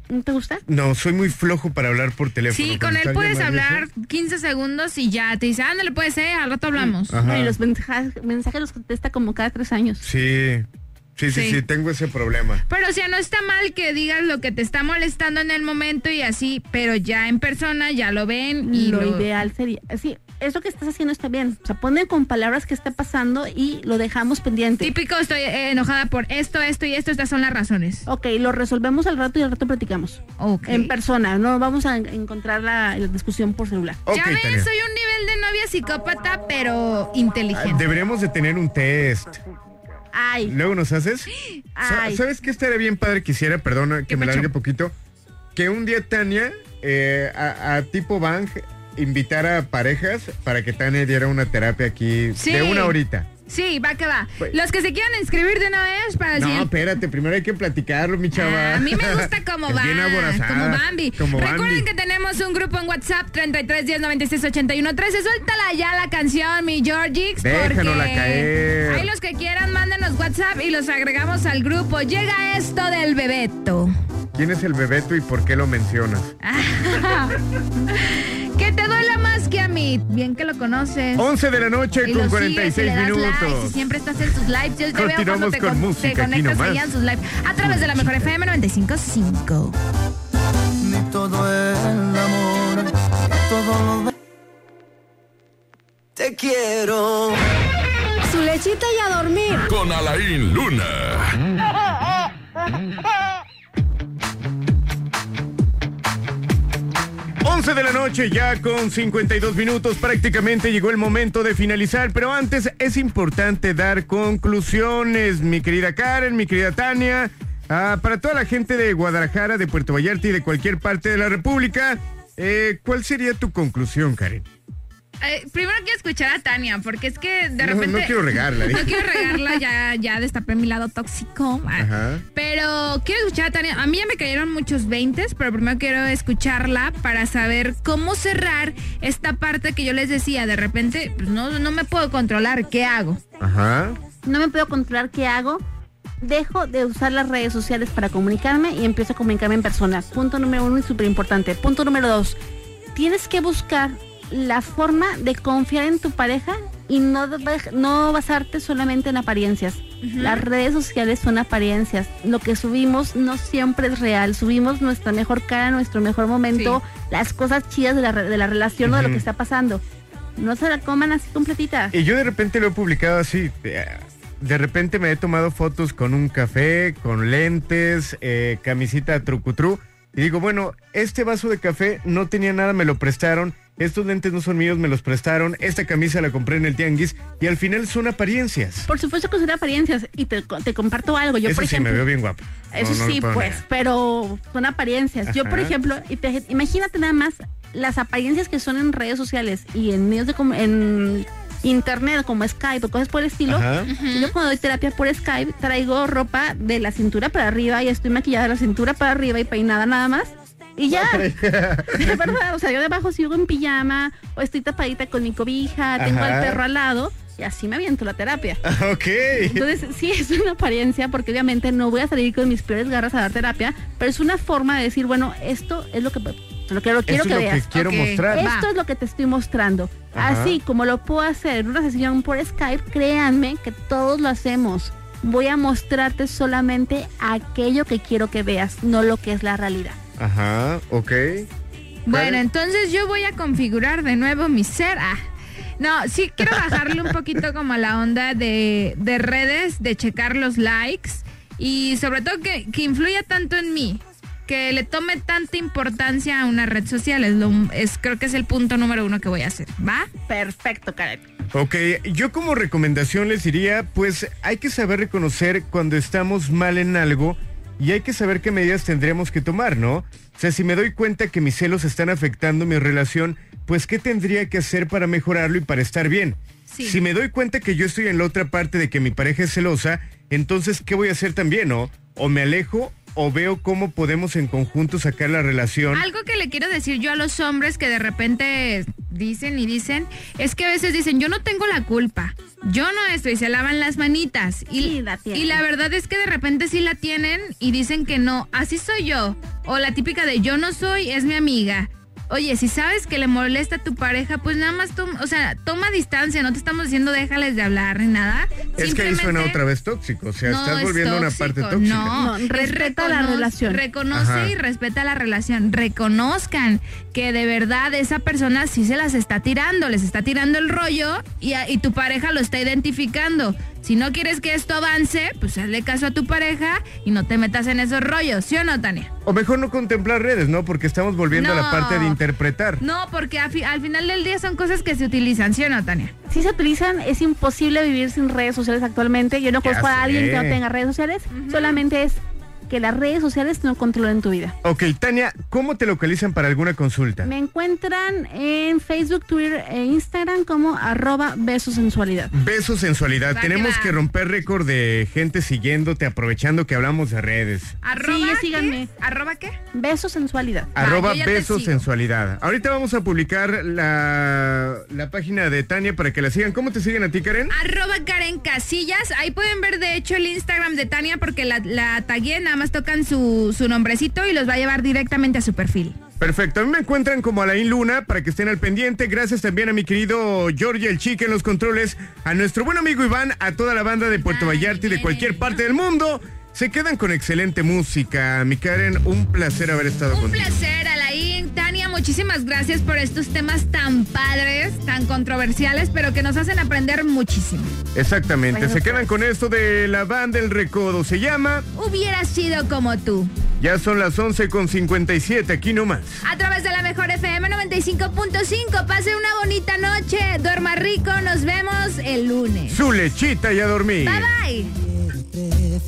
S9: ¿No te gusta?
S5: No, soy muy flojo para hablar por teléfono.
S6: Sí, con él puedes hablar 15 segundos y ya te dice, ándale, puede ser, al rato hablamos.
S5: Ajá.
S9: Y los mensajes, mensajes los contesta como cada tres años.
S5: Sí, sí, sí,
S6: Sí.
S5: sí, tengo ese problema.
S6: Pero o sea, no está mal que digas lo que te está molestando en el momento y así, pero ya en persona ya lo ven y
S9: lo,
S6: lo,
S9: ideal sería, sí, eso que estás haciendo está bien. O sea, ponen con palabras que está pasando y lo dejamos pendiente.
S6: Típico, estoy eh, enojada por esto, esto y esto, estas son las razones.
S9: Ok, lo resolvemos al rato y al rato platicamos. En persona, no vamos a en- encontrar la, la discusión por celular.
S6: ya ves, soy un nivel de novia psicópata, pero inteligente.
S5: Deberíamos de tener un test.
S9: Ay.
S5: Luego nos haces.
S9: Ay.
S5: ¿Sabes qué estaría bien padre quisiera? Perdona que me largue poquito. Que un día Tania, eh, a, a tipo Bang, invitara a parejas para que Tania diera una terapia aquí
S6: Sí.
S5: de una horita.
S6: Sí, va que va.
S5: Pues-
S6: Los que se quieran inscribir de una vez para el
S5: No,
S6: siguiente-
S5: espérate, primero hay que platicarlo, mi chava.
S6: A mí me gusta como
S5: Es
S6: va,
S5: bien aborazada,
S6: como Bambi.
S5: como
S6: Recuerden
S5: Bambi.
S6: que tenemos un grupo en WhatsApp 33 10 96 81 13. Suéltala ya la canción, mi Georgix.
S5: Déjanosla
S6: porque
S5: caer.
S6: Ahí los que quieran, mándenos WhatsApp y los agregamos al grupo. Llega esto del Bebeto.
S5: ¿Quién es el bebeto y por qué lo mencionas?
S6: que te duela más que a mí. Bien que lo conoces.
S5: 11 de la noche
S6: Y
S5: con
S6: lo
S5: 46
S6: sigues y le das
S5: minutos.
S6: likes y siempre estás en sus lives. Yo te veo cuando te,
S5: con
S6: con- te
S5: música aquí
S6: conectas ahí en sus lives. A través de la mejor FM 95.5.
S7: Ni todo el amor, ni todo lo Te quiero.
S2: Su lechita y a dormir.
S1: Con Alain Luna.
S5: 11 de la noche ya con 52 minutos prácticamente llegó el momento de finalizar, pero antes es importante dar conclusiones, mi querida Karen, mi querida Tania, ah, para toda la gente de Guadalajara, de Puerto Vallarta y de cualquier parte de la República, eh, ¿cuál sería tu conclusión, Karen?
S6: Eh, primero quiero escuchar a Tania, porque es que de
S5: No,
S6: repente.
S5: no quiero regarla, ¿eh?
S6: No quiero regarla, ya, ya destapé mi lado tóxico.
S5: Ajá.
S6: Pero quiero escuchar a Tania. A mí ya me cayeron muchos veintes, pero primero quiero escucharla para saber cómo cerrar esta parte que yo les decía. De repente, pues no, no me puedo controlar. ¿Qué hago?
S5: Ajá.
S9: No me puedo controlar qué hago. Dejo de usar las redes sociales para comunicarme y empiezo a comunicarme en persona. Punto número uno y súper importante. Punto número dos. Tienes que buscar la forma de confiar en tu pareja y no, no basarte solamente en apariencias. Las redes sociales son apariencias. Lo que subimos no siempre es real. Subimos nuestra mejor cara, nuestro mejor momento, las cosas chidas de la, de la relación o de lo que está pasando. No se la coman así completita.
S5: Y yo de repente lo he publicado así. eh, De repente me he tomado fotos con un café, con lentes, eh, camisita trucutru. Y digo, bueno, este vaso de café no tenía nada, me lo prestaron. Estos lentes no son míos, me los prestaron. Esta camisa la compré en el tianguis. Y al final son apariencias.
S9: Por supuesto que son apariencias y te, te comparto algo. Yo,
S5: Eso
S9: por
S5: sí,
S9: ejemplo,
S5: me veo bien guapo.
S9: Eso
S5: no
S9: sí, pues,
S5: negar.
S9: pero son apariencias. Yo, por ejemplo, imagínate nada más las apariencias que son en redes sociales y en medios de en internet como Skype o cosas por el estilo.
S5: Ajá.
S9: Yo cuando doy terapia por Skype traigo ropa de la cintura para arriba y estoy maquillada de la cintura para arriba y peinada nada más. Y ya. De verdad, o sea, yo debajo sigo en pijama o estoy tapadita con mi cobija, tengo
S5: Ajá.
S9: al perro al lado y así me aviento la terapia.
S5: ok.
S9: Entonces, sí, es una apariencia porque obviamente no voy a salir con mis peores garras a dar terapia, pero es una forma de decir, bueno, esto es lo que, lo que lo quiero
S5: es
S9: que
S5: lo que
S9: veas.
S5: quiero
S9: Ok.
S5: mostrar.
S9: Esto
S5: Va.
S9: es lo que te estoy mostrando.
S5: Ajá.
S9: Así como lo puedo hacer en una sesión por Skype, créanme que todos lo hacemos. Voy a mostrarte solamente aquello que quiero que veas, no lo que es la realidad.
S5: Ajá, ok.
S6: Bueno, entonces yo voy a configurar de nuevo mi ser. Ah, no, sí quiero bajarle un poquito como a la onda de, de redes, de checar los likes y sobre todo que, que influya tanto en mí, que le tome tanta importancia a una red social. Es, lo, es creo que es el punto número uno que voy a hacer. ¿Va?
S9: Perfecto, Karen.
S5: Ok, yo como recomendación les diría, pues hay que saber reconocer cuando estamos mal en algo y hay que saber qué medidas tendremos que tomar, ¿no? O sea, si me doy cuenta que mis celos están afectando mi relación, pues ¿qué tendría que hacer para mejorarlo y para estar bien?
S6: Sí.
S5: Si me doy cuenta que yo estoy en la otra parte de que mi pareja es celosa, entonces ¿qué voy a hacer también, no? O me alejo o veo cómo podemos en conjunto sacar la relación.
S6: Algo que le quiero decir yo a los hombres que de repente dicen y dicen, es que a veces dicen, yo no tengo la culpa, yo no estoy, se lavan las manitas. Y,
S9: Sí, la tienen.
S6: y la verdad es que de repente sí la tienen y dicen que no, así soy yo. O la típica de yo no soy, es mi amiga. Oye, si sabes que le molesta a tu pareja, pues nada más toma, o sea, toma distancia, no te estamos diciendo déjales de hablar ni nada.
S5: Es que ahí suena otra vez tóxico, o sea,
S6: no
S5: estás
S6: es
S5: volviendo una parte tóxica.
S6: No,
S9: No, respeta la relación.
S6: Reconoce
S5: Ajá.
S6: y respeta la relación. Reconozcan que de verdad esa persona sí se las está tirando, les está tirando el rollo y, a- y tu pareja lo está identificando. Si no quieres que esto avance, pues hazle caso a tu pareja y no te metas en esos rollos, ¿sí o no, Tania?
S5: O mejor no contemplar redes, ¿no? Porque estamos volviendo a la parte de interpretar.
S6: No, porque fi- al final del día son cosas que se utilizan, ¿sí o no, Tania?
S9: Si se utilizan, es imposible vivir sin redes sociales actualmente. Yo no conozco a alguien que no tenga redes sociales. Solamente es que las redes sociales no controlen tu vida.
S5: Ok, Tania, ¿cómo te localizan para alguna consulta?
S9: Me encuentran en Facebook, Twitter e Instagram como arroba besosensualidad.
S5: Beso sensualidad.
S9: Va que
S5: Tenemos que romper récord de gente siguiéndote, aprovechando que hablamos de redes.
S6: ¿Arroba
S9: Sí,
S6: qué?
S9: síganme.
S6: ¿Arroba qué?
S9: Besosensualidad.
S5: Arroba
S6: yo ya te
S5: beso
S6: sigo.
S5: sensualidad. Ahorita vamos a publicar la, la página de Tania para que la sigan. ¿Cómo te siguen a ti, Karen?
S6: Arroba Karen Casillas. Ahí pueden ver de hecho el Instagram de Tania porque la, la tagué, nada más tocan su, su nombrecito y los va a llevar directamente a su perfil.
S5: Perfecto, a mí me encuentran como Alain Luna para que estén al pendiente. Gracias también a mi querido George el Chique en los controles, a nuestro buen amigo Iván, a toda la banda de Puerto Vallarta y de cualquier parte del mundo. Se quedan con excelente música. Mi Karen, un placer haber estado
S6: Un
S5: contigo.
S6: placer, Alain. Tania, muchísimas gracias por estos temas tan padres, tan controversiales, pero que nos hacen aprender muchísimo.
S5: Exactamente,
S6: Bueno,
S5: se quedan con esto de la banda El Recodo. Se llama,
S6: Hubiera sido como tú.
S5: ya son las 11 con 57, aquí nomás.
S6: A través de la mejor FM 95.5. Pase una bonita noche. Duerma rico. Nos vemos el lunes.
S5: Su lechita y a dormir.
S6: Bye bye.